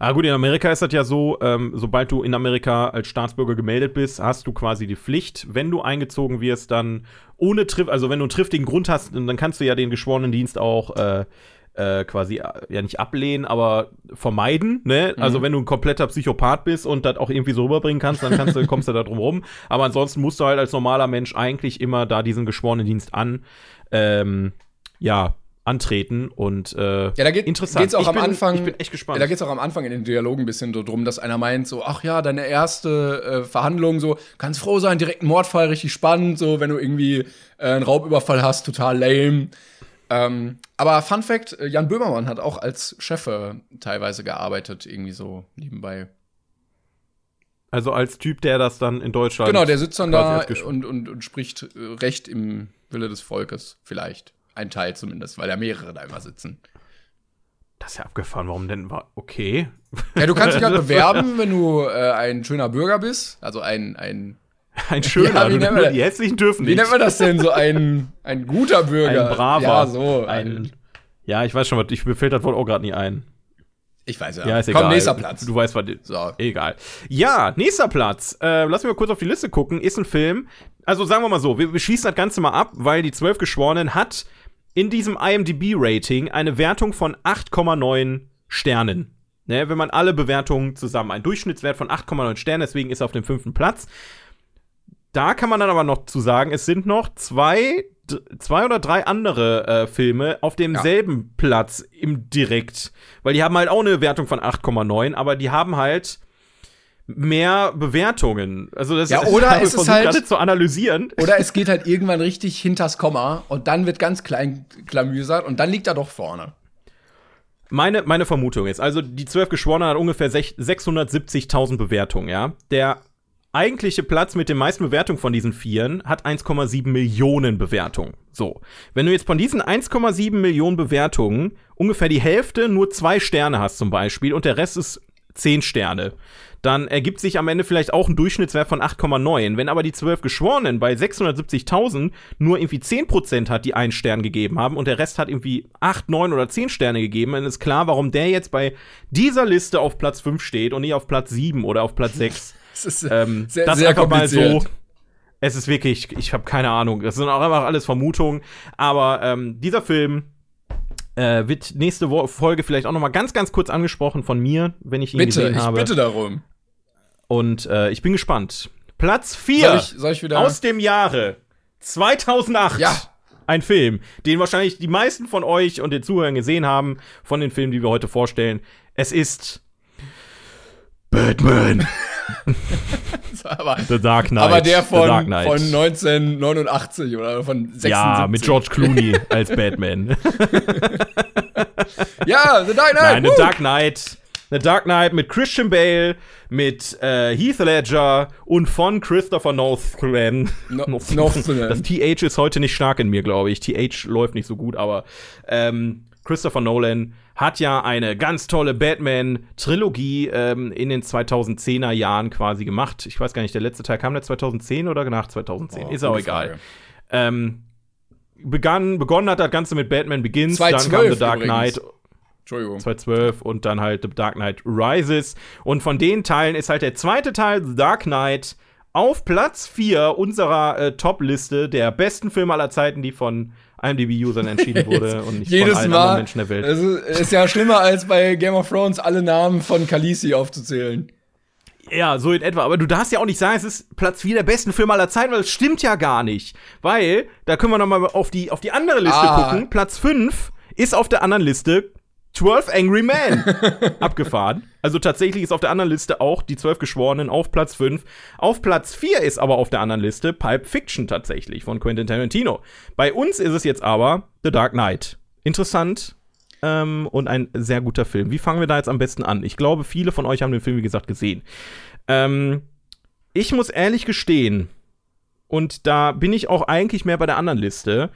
Speaker 2: Ah, gut, in Amerika ist das ja so, ähm, sobald du in Amerika als Staatsbürger gemeldet bist, hast du quasi die Pflicht, wenn du eingezogen wirst, dann ohne Triff, also wenn du einen triftigen Grund hast, dann kannst du ja den Geschworenendienst auch äh, äh, quasi äh, ja nicht ablehnen, aber vermeiden, ne?
Speaker 1: Mhm.
Speaker 2: Also wenn du ein kompletter Psychopath bist und das auch irgendwie so rüberbringen kannst, dann kannst du, kommst du da drum rum. Aber ansonsten musst du halt als normaler Mensch eigentlich immer da diesen Geschworenendienst an, ähm, ja, antreten und äh,
Speaker 1: Ja, da geht,
Speaker 2: interessant.
Speaker 1: geht's auch
Speaker 2: ich
Speaker 1: am
Speaker 2: bin,
Speaker 1: Anfang.
Speaker 2: Ich bin echt gespannt.
Speaker 1: Ja, da geht's auch am Anfang in den Dialogen ein bisschen so drum, dass einer meint, so, ach ja, deine erste äh, Verhandlung, so, kannst froh sein, direkt ein Mordfall, richtig spannend, so, wenn du irgendwie äh, einen Raubüberfall hast, total lame. Ähm, aber Fun Fact: äh, Jan Böhmermann hat auch als Chef äh, teilweise gearbeitet, irgendwie so nebenbei.
Speaker 2: also als Typ, der das dann in Deutschland.
Speaker 1: Genau, der sitzt dann da und, und, und spricht äh, Recht im Wille des Volkes, vielleicht. Ein Teil zumindest, weil da mehrere da immer sitzen.
Speaker 2: Das ist ja abgefahren. Warum denn? War okay.
Speaker 1: Ja, du kannst dich halt bewerben, wenn du äh, ein schöner Bürger bist. Also ein, ein
Speaker 2: Ein schöner.
Speaker 1: Ja, wie nennt man
Speaker 2: die hässlichen dürfen
Speaker 1: wie
Speaker 2: nicht.
Speaker 1: nennt man das denn? So ein, ein guter Bürger.
Speaker 2: Ein braver.
Speaker 1: Ja, so.
Speaker 2: Ein, ja, ich weiß schon, was. Ich, mir fällt das Wort auch gerade nie ein.
Speaker 1: ich weiß ja.
Speaker 2: Ja, ist
Speaker 1: Komm,
Speaker 2: egal.
Speaker 1: nächster Platz.
Speaker 2: Du weißt, was.
Speaker 1: So.
Speaker 2: Egal. Ja, nächster Platz. Äh, lass mich mal kurz auf die Liste gucken. Ist ein Film. Also sagen wir mal so, wir, wir schließen das Ganze mal ab, weil die Zwölf Geschworenen hat in diesem IMDb-Rating eine Wertung von 8,9 Sternen. Ne, wenn man alle Bewertungen zusammen, ein Durchschnittswert von 8,9 Sternen, deswegen ist er auf dem fünften Platz. Da kann man dann aber noch zu sagen, es sind noch zwei, zwei oder drei andere äh, Filme auf demselben ja. Platz im Direkt. Weil die haben halt auch eine Wertung von 8,9, aber die haben halt mehr Bewertungen. Also das
Speaker 1: ja, oder
Speaker 2: ist
Speaker 1: es halt
Speaker 2: zu analysieren.
Speaker 1: Oder es geht halt irgendwann richtig hinters Komma und dann wird ganz klein klamüsert und dann liegt er doch vorne.
Speaker 2: Meine, meine Vermutung ist, also die zwölf Geschworenen hat ungefähr 670.000 Bewertungen, ja. Der eigentliche Platz mit den meisten Bewertungen von diesen Vieren hat 1,7 Millionen Bewertungen. So. Wenn du jetzt von diesen 1,7 Millionen Bewertungen ungefähr die Hälfte nur zwei Sterne hast zum Beispiel und der Rest ist 10 Sterne, dann ergibt sich am Ende vielleicht auch ein Durchschnittswert von 8,9. Wenn aber die 12 Geschworenen bei 670.000 nur irgendwie 10% hat, die einen Stern gegeben haben und der Rest hat irgendwie 8, 9 oder 10 Sterne gegeben, dann ist klar, warum der jetzt bei dieser Liste auf Platz 5 steht und nicht auf Platz 7 oder auf Platz 6.
Speaker 1: Das ist ähm, sehr,
Speaker 2: das
Speaker 1: sehr
Speaker 2: einfach mal so. Es ist wirklich, ich habe keine Ahnung. Das sind auch einfach alles Vermutungen. Aber ähm, dieser Film äh, wird nächste Folge vielleicht auch noch mal ganz, ganz kurz angesprochen von mir, wenn ich ihn
Speaker 1: bitte,
Speaker 2: gesehen habe.
Speaker 1: Bitte, bitte darum.
Speaker 2: Und äh, ich bin gespannt. Platz 4 aus dem Jahre 2008.
Speaker 1: Ja.
Speaker 2: Ein Film, den wahrscheinlich die meisten von euch und den Zuhörern gesehen haben, von den Filmen, die wir heute vorstellen. Es ist Batman.
Speaker 1: aber,
Speaker 2: The Dark Knight.
Speaker 1: Aber der von, von 1989 oder von 76.
Speaker 2: Ja, mit George Clooney als Batman.
Speaker 1: ja, The Dark Knight.
Speaker 2: Nein, The Dark Knight. The Dark Knight mit Christian Bale, mit äh, Heath Ledger und von Christopher Nolan.
Speaker 1: No, Nolan.
Speaker 2: Das TH ist heute nicht stark in mir, glaube ich. TH läuft nicht so gut, aber ähm, Christopher Nolan hat ja eine ganz tolle Batman-Trilogie ähm, in den 2010er Jahren quasi gemacht. Ich weiß gar nicht, der letzte Teil kam der 2010 oder nach 2010? Oh, Ist auch egal. Ähm, begann, begonnen hat das Ganze mit Batman Begins, dann kam The Dark
Speaker 1: übrigens.
Speaker 2: Knight. Entschuldigung. 2012 und dann halt The Dark Knight Rises. Und von den Teilen ist halt der zweite Teil, The Dark Knight, auf Platz 4 unserer äh, Top-Liste der besten Filme aller Zeiten, die von IMDb-Usern entschieden wurde und nicht
Speaker 1: Jedes
Speaker 2: von allen
Speaker 1: Mal,
Speaker 2: anderen Menschen der Welt.
Speaker 1: Es ist, ist ja schlimmer als bei Game of Thrones alle Namen von Khaleesi aufzuzählen.
Speaker 2: Ja, so in etwa. Aber du darfst ja auch nicht sagen, es ist Platz 4 der besten Filme aller Zeiten, weil es stimmt ja gar nicht. Weil, da können wir noch mal auf die, auf die andere Liste
Speaker 1: Ah.
Speaker 2: gucken. Platz 5 ist auf der anderen Liste 12 Angry Men abgefahren. Also tatsächlich ist auf der anderen Liste auch die 12 Geschworenen auf Platz 5. Auf Platz 4 ist aber auf der anderen Liste Pulp Fiction tatsächlich von Quentin Tarantino. Bei uns ist es jetzt aber The Dark Knight. Interessant. Ähm, und ein sehr guter Film. Wie fangen wir da jetzt am besten an? Ich glaube, viele von euch haben den Film, wie gesagt, gesehen. Ähm, ich muss ehrlich gestehen, und da bin ich auch eigentlich mehr bei der anderen Liste.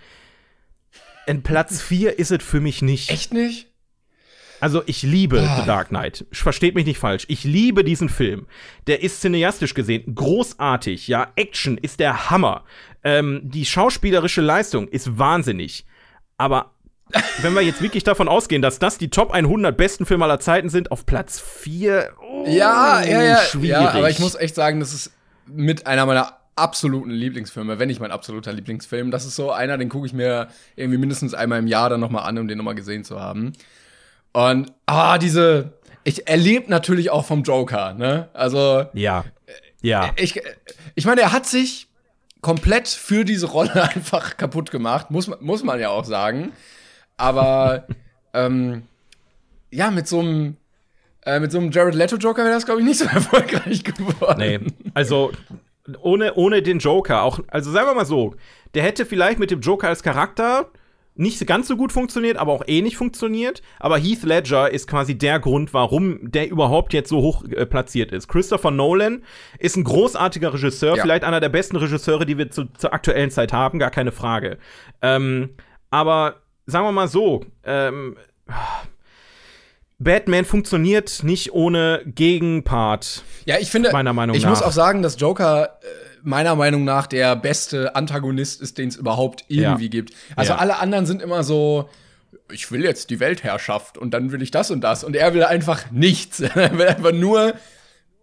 Speaker 2: In Platz 4 ist es für mich nicht.
Speaker 1: Echt nicht?
Speaker 2: Also ich liebe
Speaker 1: Ah.
Speaker 2: The Dark Knight. Versteht mich nicht falsch. Ich liebe diesen Film. Der ist cineastisch gesehen großartig. Ja, Action ist der Hammer. Ähm, die schauspielerische Leistung ist wahnsinnig. Aber wenn wir jetzt wirklich davon ausgehen, dass das die Top 100 besten Filme aller Zeiten sind, auf Platz 4, oh,
Speaker 1: Ja, ja, ja.
Speaker 2: schwierig.
Speaker 1: Ja, aber ich muss echt sagen, das ist mit einer meiner absoluten Lieblingsfilme, wenn nicht mein absoluter Lieblingsfilm. Das ist so einer, den gucke ich mir irgendwie mindestens einmal im Jahr dann noch mal an, um den noch mal gesehen zu haben. Und ah, diese ich erlebe natürlich auch vom Joker, ne? Also
Speaker 2: Ja. Ja.
Speaker 1: ich, ich meine, er hat sich komplett für diese Rolle einfach kaputt gemacht, muss, man- muss man ja auch sagen. Aber ähm, ja, mit so einem äh, mit so einem Jared Leto Joker wäre das, glaube ich, nicht so erfolgreich geworden.
Speaker 2: Nee, also ohne, ohne den Joker, auch, also sagen wir mal so, der hätte vielleicht mit dem Joker als Charakter nicht ganz so gut funktioniert, aber auch ähnlich funktioniert. Aber Heath Ledger ist quasi der Grund, warum der überhaupt jetzt so hoch äh, platziert ist. Christopher Nolan ist ein großartiger Regisseur,
Speaker 1: Ja.
Speaker 2: vielleicht einer der besten Regisseure, die wir zu, zur aktuellen Zeit haben, gar keine Frage. Ähm, aber sagen wir mal so, ähm, Batman funktioniert nicht ohne Gegenpart.
Speaker 1: Ja, ich finde,
Speaker 2: Meiner Meinung
Speaker 1: ich
Speaker 2: nach.
Speaker 1: muss auch sagen, dass Joker äh, meiner Meinung nach der beste Antagonist ist, den es überhaupt irgendwie
Speaker 2: Ja.
Speaker 1: gibt. Also
Speaker 2: Ja.
Speaker 1: alle anderen sind immer so, ich will jetzt die Weltherrschaft und dann will ich das und das. Und er will einfach nichts. er will einfach nur,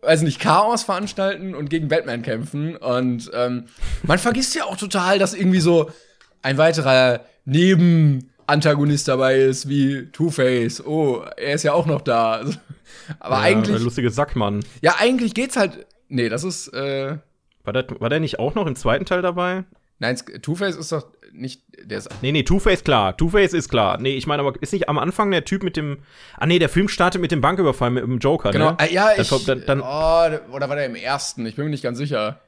Speaker 1: weiß nicht, Chaos veranstalten und gegen Batman kämpfen. Und ähm, man vergisst ja auch total, dass irgendwie so ein weiterer Neben Antagonist dabei ist, wie Two-Face. Oh, er ist ja auch noch da. Aber
Speaker 2: Ja,
Speaker 1: eigentlich,
Speaker 2: Der lustige Sackmann.
Speaker 1: ja, eigentlich geht's halt. Nee, das ist, äh,
Speaker 2: War der, war der nicht auch noch im zweiten Teil dabei?
Speaker 1: nein, Two-Face ist doch nicht, der ist,
Speaker 2: Nee, nee, Two-Face klar. Two-Face ist klar. Nee, ich meine aber, ist nicht am Anfang der Typ mit dem. Ah, nee, der Film startet mit dem Banküberfall mit dem Joker,
Speaker 1: genau,
Speaker 2: ne?
Speaker 1: äh, ja, ich,
Speaker 2: dann, dann,
Speaker 1: oh, oder war der im ersten? Ich bin mir nicht ganz sicher.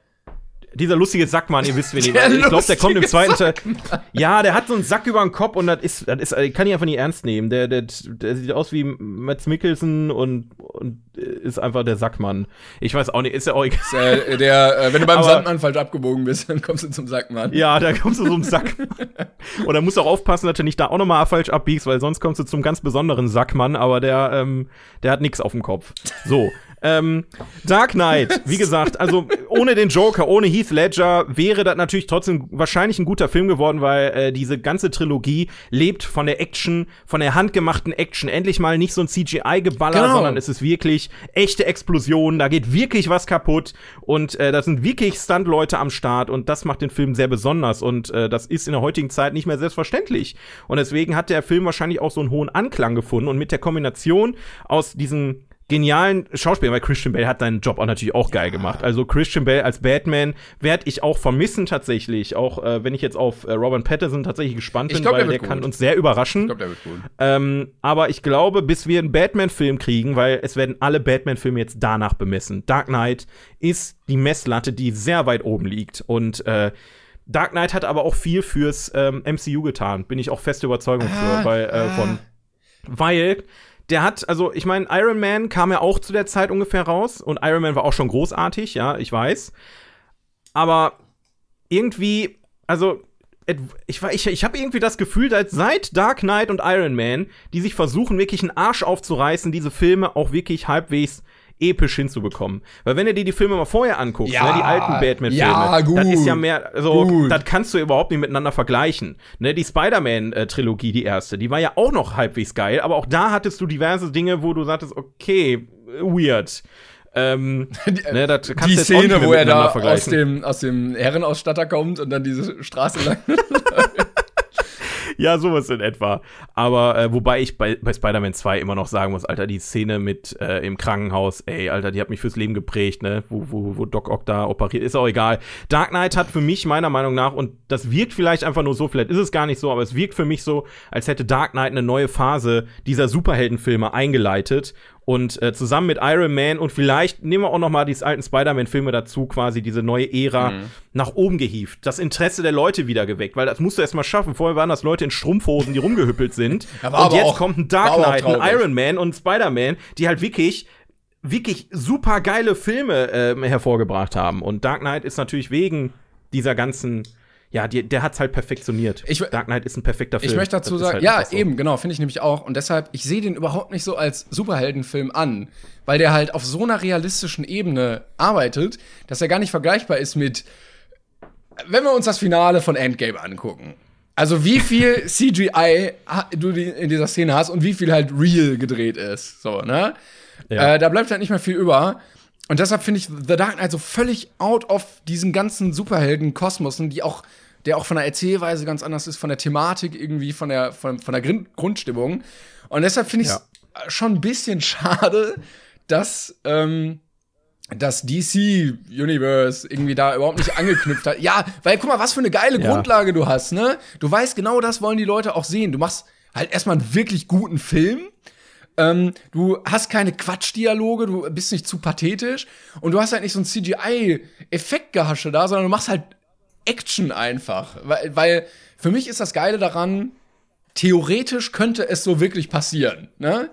Speaker 2: Dieser lustige Sackmann, ihr wisst, wen ich
Speaker 1: Der
Speaker 2: Ich glaube, der kommt im zweiten Teil. Ja, der hat so einen Sack über den Kopf und das ist, das ist, ich kann ich einfach nicht ernst nehmen. Der, der, der sieht aus wie Mats Mikkelsen und, und ist einfach der Sackmann. Ich weiß auch nicht, ist ja auch egal.
Speaker 1: Äh, der, äh, wenn du beim
Speaker 2: Aber-
Speaker 1: Sandmann falsch abgebogen bist, dann kommst du zum Sackmann.
Speaker 2: Ja, da kommst du so einem Sack. Und da musst du auch aufpassen, dass du nicht da auch nochmal falsch abbiegst, weil sonst kommst du zum ganz besonderen Sackmann, aber der, ähm, der hat nix auf dem Kopf. So. Ähm, Dark Knight, wie gesagt, also ohne den Joker, ohne Heath Ledger wäre das natürlich trotzdem wahrscheinlich ein guter Film geworden, weil äh, diese ganze Trilogie lebt von der Action, von der handgemachten Action. Endlich mal nicht so ein CGI-Geballer,
Speaker 1: Genau.
Speaker 2: sondern es ist wirklich echte Explosionen, da geht wirklich was kaputt und äh, da sind wirklich Stunt-Leute am Start und das macht den Film sehr besonders und äh, das ist in der heutigen Zeit nicht mehr selbstverständlich. Und deswegen hat der Film wahrscheinlich auch so einen hohen Anklang gefunden und mit der Kombination aus diesen genialen Schauspieler, weil Christian Bale hat seinen Job auch natürlich auch geil gemacht. Also Christian Bale als Batman werde ich auch vermissen tatsächlich, auch äh, wenn ich jetzt auf äh, Robert Pattinson tatsächlich gespannt bin,
Speaker 1: glaub,
Speaker 2: weil
Speaker 1: der
Speaker 2: der kann uns sehr überraschen.
Speaker 1: Ich glaube, der wird gut.
Speaker 2: Ähm, aber ich glaube, bis wir einen Batman-Film kriegen, weil es werden alle Batman-Filme jetzt danach bemessen. Dark Knight ist die Messlatte, die sehr weit oben liegt. Und äh, Dark Knight hat aber auch viel fürs ähm, MCU getan. Bin ich auch feste Überzeugung
Speaker 1: Ah,
Speaker 2: für, weil äh, von weil der hat, also ich meine, Iron Man kam ja auch zu der Zeit ungefähr raus und Iron Man war auch schon großartig, ja, ich weiß. Aber irgendwie, also ich, ich, ich habe irgendwie das Gefühl, dass seit Dark Knight und Iron Man, die sich versuchen, wirklich einen Arsch aufzureißen, diese Filme auch wirklich halbwegs episch hinzubekommen. Weil wenn du dir die Filme mal vorher anguckst,
Speaker 1: Ja,
Speaker 2: ne, die alten Batman-Filme,
Speaker 1: ja,
Speaker 2: das ist ja mehr, also
Speaker 1: gut.
Speaker 2: das kannst du überhaupt nicht miteinander vergleichen. Ne, die Spider-Man-Trilogie, die erste, die war ja auch noch halbwegs geil, aber auch da hattest du diverse Dinge, wo du sagtest, okay, weird. Ähm, ne,
Speaker 1: Die
Speaker 2: auch nicht
Speaker 1: Szene, wo er da aus dem, aus dem Herrenausstatter kommt und dann diese Straße lang.
Speaker 2: Ja, sowas in etwa. Aber äh, wobei ich bei, bei Spider-Man 2 immer noch sagen muss, Alter, die Szene mit äh, im Krankenhaus, ey, Alter, die hat mich fürs Leben geprägt, ne? Wo, wo, wo Doc Ock da operiert, ist auch egal. Dark Knight hat für mich meiner Meinung nach, und das wirkt vielleicht einfach nur so, vielleicht ist es gar nicht so, aber es wirkt für mich so, als hätte Dark Knight eine neue Phase dieser Superheldenfilme eingeleitet und äh, zusammen mit Iron Man und vielleicht nehmen wir auch noch mal die alten Spider-Man-Filme dazu, quasi diese neue Ära
Speaker 1: Mhm.
Speaker 2: nach oben gehievt, das Interesse der Leute wieder geweckt, weil das musst du erst mal schaffen. Vorher waren das Leute in Strumpfhosen, die rumgehüppelt sind.
Speaker 1: Ja,
Speaker 2: und
Speaker 1: aber
Speaker 2: jetzt
Speaker 1: auch-
Speaker 2: kommt ein Dark Knight, ein. Iron Man und Spider-Man, die halt wirklich wirklich super geile Filme ähm, hervorgebracht haben. Und Dark Knight ist natürlich wegen dieser ganzen ja, die, der hat's halt perfektioniert.
Speaker 1: Ich-
Speaker 2: Dark Knight ist ein perfekter Film.
Speaker 1: Ich möchte dazu sagen,
Speaker 2: halt
Speaker 1: ja,
Speaker 2: so.
Speaker 1: eben, genau, finde ich nämlich auch. Und deshalb, ich sehe den überhaupt nicht so als Superheldenfilm an, weil der halt auf so einer realistischen Ebene arbeitet, dass er gar nicht vergleichbar ist mit, wenn wir uns das Finale von Endgame angucken. Also wie viel CGI du in dieser Szene hast und wie viel halt real gedreht ist. So, ne?
Speaker 2: Ja.
Speaker 1: Äh, da bleibt halt nicht mehr viel über. Und deshalb finde ich The Dark Knight so völlig out of diesen ganzen Superhelden-Kosmosen, die auch, der auch von der Erzählweise ganz anders ist, von der Thematik irgendwie, von der, von, von der Grundstimmung. Und deshalb finde ich es schon ein bisschen schade, dass, ähm, das DC Universe irgendwie da überhaupt nicht angeknüpft hat. Ja, weil guck mal, was für eine geile
Speaker 2: Ja.
Speaker 1: Grundlage du hast, ne? Du weißt genau, das wollen die Leute auch sehen. Du machst halt erstmal einen wirklich guten Film. Ähm, du hast keine Quatschdialoge, du bist nicht zu pathetisch und du hast halt nicht so ein CGI-Effektgehasche da, sondern du machst halt Action einfach. Weil, weil für mich ist das Geile daran, theoretisch könnte es so wirklich passieren, ne?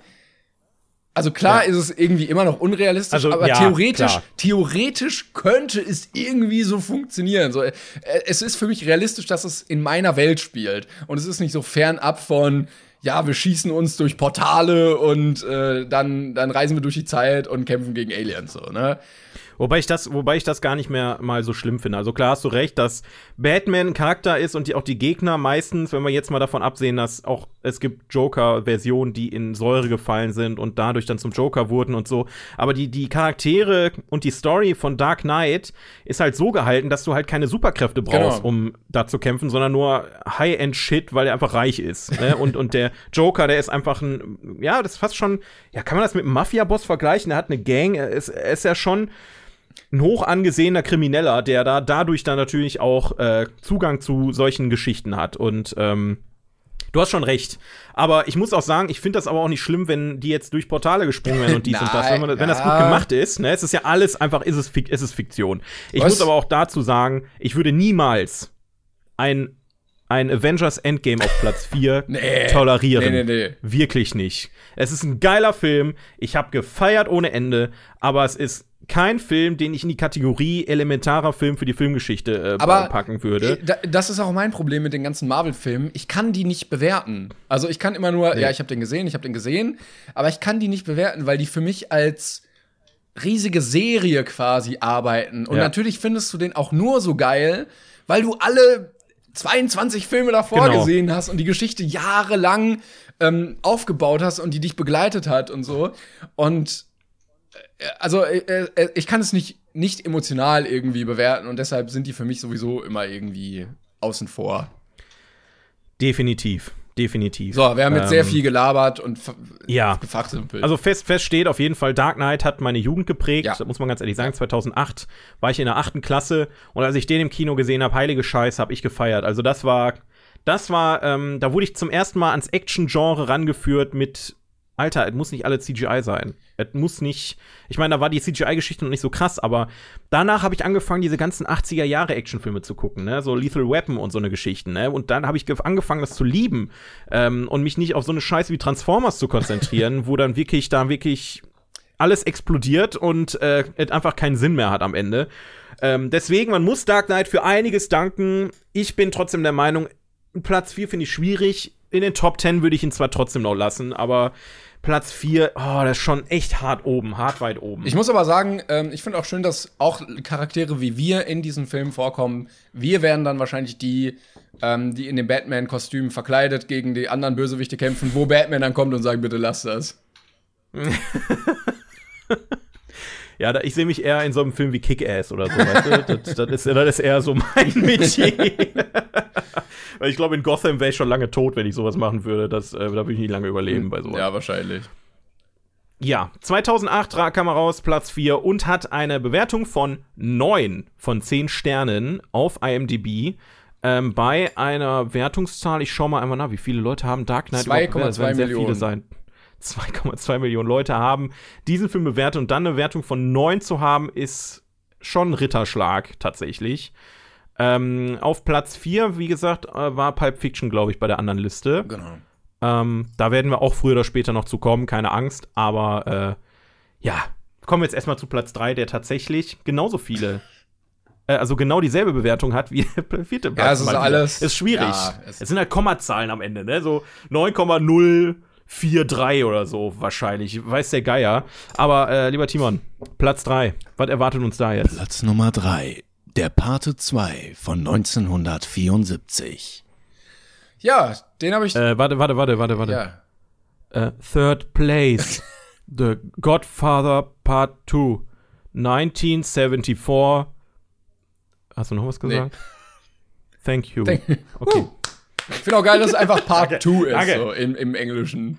Speaker 1: Also klar
Speaker 2: Ja.
Speaker 1: ist es irgendwie immer noch unrealistisch,
Speaker 2: Also,
Speaker 1: aber
Speaker 2: ja,
Speaker 1: theoretisch,
Speaker 2: klar.
Speaker 1: theoretisch könnte es irgendwie so funktionieren. So, äh, es ist für mich realistisch, dass es in meiner Welt spielt. Und es ist nicht so fernab von, ja, wir schießen uns durch Portale und äh, dann, dann reisen wir durch die Zeit und kämpfen gegen Aliens. So, ne?
Speaker 2: Wobei ich das, wobei ich das gar nicht mehr mal so schlimm finde. Also klar hast du recht, dass Batman ein Charakter ist und die, auch die Gegner meistens, wenn wir jetzt mal davon absehen, dass auch es gibt Joker-Versionen, die in Säure gefallen sind und dadurch dann zum Joker wurden und so. Aber die, die Charaktere und die Story von Dark Knight ist halt so gehalten, dass du halt keine Superkräfte brauchst,
Speaker 1: Genau.
Speaker 2: um da zu kämpfen, sondern nur High-End-Shit, weil er einfach reich ist. Ne? und, und der Joker, der ist einfach ein, ja, das ist fast schon, ja, kann man das mit einem Mafia-Boss vergleichen? Der hat eine Gang, er ist, er ist ja schon ein hoch angesehener Krimineller, der da dadurch dann natürlich auch äh, Zugang zu solchen Geschichten hat. Und ähm, du hast schon recht. Aber ich muss auch sagen, ich finde das aber auch nicht schlimm, wenn die jetzt durch Portale gesprungen werden und dies und das. Wenn, man, wenn das gut gemacht ist, ne, es ist ja alles einfach, ist es, ist es Fiktion. Ich
Speaker 1: Was?
Speaker 2: muss aber auch dazu sagen, ich würde niemals ein, ein Avengers Endgame auf Platz 4
Speaker 1: Nee.
Speaker 2: tolerieren.
Speaker 1: Nee, nee, nee.
Speaker 2: Wirklich nicht. Es ist ein geiler Film. Ich habe gefeiert ohne Ende, aber es ist kein Film, den ich in die Kategorie elementarer Film für die Filmgeschichte äh,
Speaker 1: Aber
Speaker 2: packen würde.
Speaker 1: äh, da- Das ist auch mein Problem mit den ganzen Marvel-Filmen. Ich kann die nicht bewerten. Also ich kann immer nur, ja, ich habe den gesehen, ich habe den gesehen, aber ich kann die nicht bewerten, weil die für mich als riesige Serie quasi arbeiten. Und
Speaker 2: Ja.
Speaker 1: natürlich findest du den auch nur so geil, weil du alle 22 Filme davor
Speaker 2: Genau.
Speaker 1: gesehen hast und die Geschichte jahrelang ähm, aufgebaut hast und die dich begleitet hat und so. Und also äh, äh, ich kann es nicht, nicht emotional irgendwie bewerten und deshalb sind die für mich sowieso immer irgendwie außen vor.
Speaker 2: Definitiv. Definitiv.
Speaker 1: So, wir haben jetzt sehr
Speaker 2: Ähm,
Speaker 1: viel gelabert und
Speaker 2: Ja.
Speaker 1: gefachsimpelt.
Speaker 2: Also fest, fest steht auf jeden Fall, Dark Knight hat meine Jugend geprägt.
Speaker 1: Ja.
Speaker 2: Das muss man ganz ehrlich sagen. 2008 war ich in der achten Klasse und als ich den im Kino gesehen habe, heilige Scheiß, habe ich gefeiert. Also das war, das war, ähm, da wurde ich zum ersten Mal ans Action-Genre rangeführt mit, Alter, es muss nicht alle CGI sein. Es muss nicht, ich meine, da war die CGI-Geschichte noch nicht so krass, aber danach habe ich angefangen, diese ganzen 80er Jahre Actionfilme zu gucken, ne? So Lethal Weapon und so eine Geschichten, ne? Und dann habe ich gef- angefangen, das zu lieben ähm, und mich nicht auf so eine Scheiße wie Transformers zu konzentrieren, wo dann wirklich da wirklich alles explodiert und äh, es einfach keinen Sinn mehr hat am Ende. Ähm, deswegen, man muss Dark Knight für einiges danken. Ich bin trotzdem der Meinung, Platz 4 finde ich schwierig. In den Top 10 würde ich ihn zwar trotzdem noch lassen, aber Platz 4, oh, das ist schon echt hart oben, hart weit oben.
Speaker 1: Ich muss aber sagen, ähm, ich finde auch schön, dass auch Charaktere wie wir in diesem Film vorkommen. Wir werden dann wahrscheinlich die, ähm, die in dem Batman-Kostüm verkleidet gegen die anderen Bösewichte kämpfen, wo Batman dann kommt und sagt, bitte lass das.
Speaker 2: ja, da, ich sehe mich eher in so einem Film wie Kick-Ass oder so, weißt du? Das, das, ist, das ist eher so mein Metier. Weil ich glaube, in Gotham wäre ich schon lange tot, wenn ich sowas machen würde. Das, äh, da würde ich nicht lange überleben bei sowas.
Speaker 1: Ja, wahrscheinlich.
Speaker 2: Ja, 2008 ra- kam er raus, Platz 4 und hat eine Bewertung von 9 von 10 Sternen auf IMDb. Ähm, bei einer Wertungszahl, ich schau mal einmal nach, wie viele Leute haben Dark Knight überhaupt bewertet?
Speaker 1: 2,2
Speaker 2: Es werden sehr
Speaker 1: Millionen.
Speaker 2: viele sein. 2,2 Millionen Leute haben diesen Film bewertet und dann eine Wertung von 9 zu haben, ist schon ein Ritterschlag tatsächlich. Ähm, auf Platz 4, wie gesagt, äh, war Pulp Fiction, glaube ich, bei der anderen Liste.
Speaker 1: Genau.
Speaker 2: Ähm, da werden wir auch früher oder später noch zu kommen, keine Angst. Aber äh, ja, kommen wir jetzt erstmal zu Platz 3, der tatsächlich genauso viele, äh, also genau dieselbe Bewertung hat wie der vierte Platz.
Speaker 1: Ja, es ist alles-
Speaker 2: Ist schwierig.
Speaker 1: ja,
Speaker 2: es,
Speaker 1: es-
Speaker 2: sind halt Kommazahlen am Ende, ne? So 9,043 oder so wahrscheinlich. Weiß der Geier. Aber äh, lieber Timon, Platz 3. Was erwartet uns da jetzt?
Speaker 3: Platz Nummer 3. Der Pate 2 von 1974.
Speaker 1: Ja, den habe ich.
Speaker 2: Äh, warte, warte, warte, warte, warte.
Speaker 1: ja.
Speaker 2: Äh, third place. The Godfather Part 2. 1974. Hast du noch was gesagt? Thank you.
Speaker 1: Thank-
Speaker 2: okay.
Speaker 1: Ich finde auch geil, dass es einfach Part 2 ist,
Speaker 2: danke.
Speaker 1: so im, im Englischen.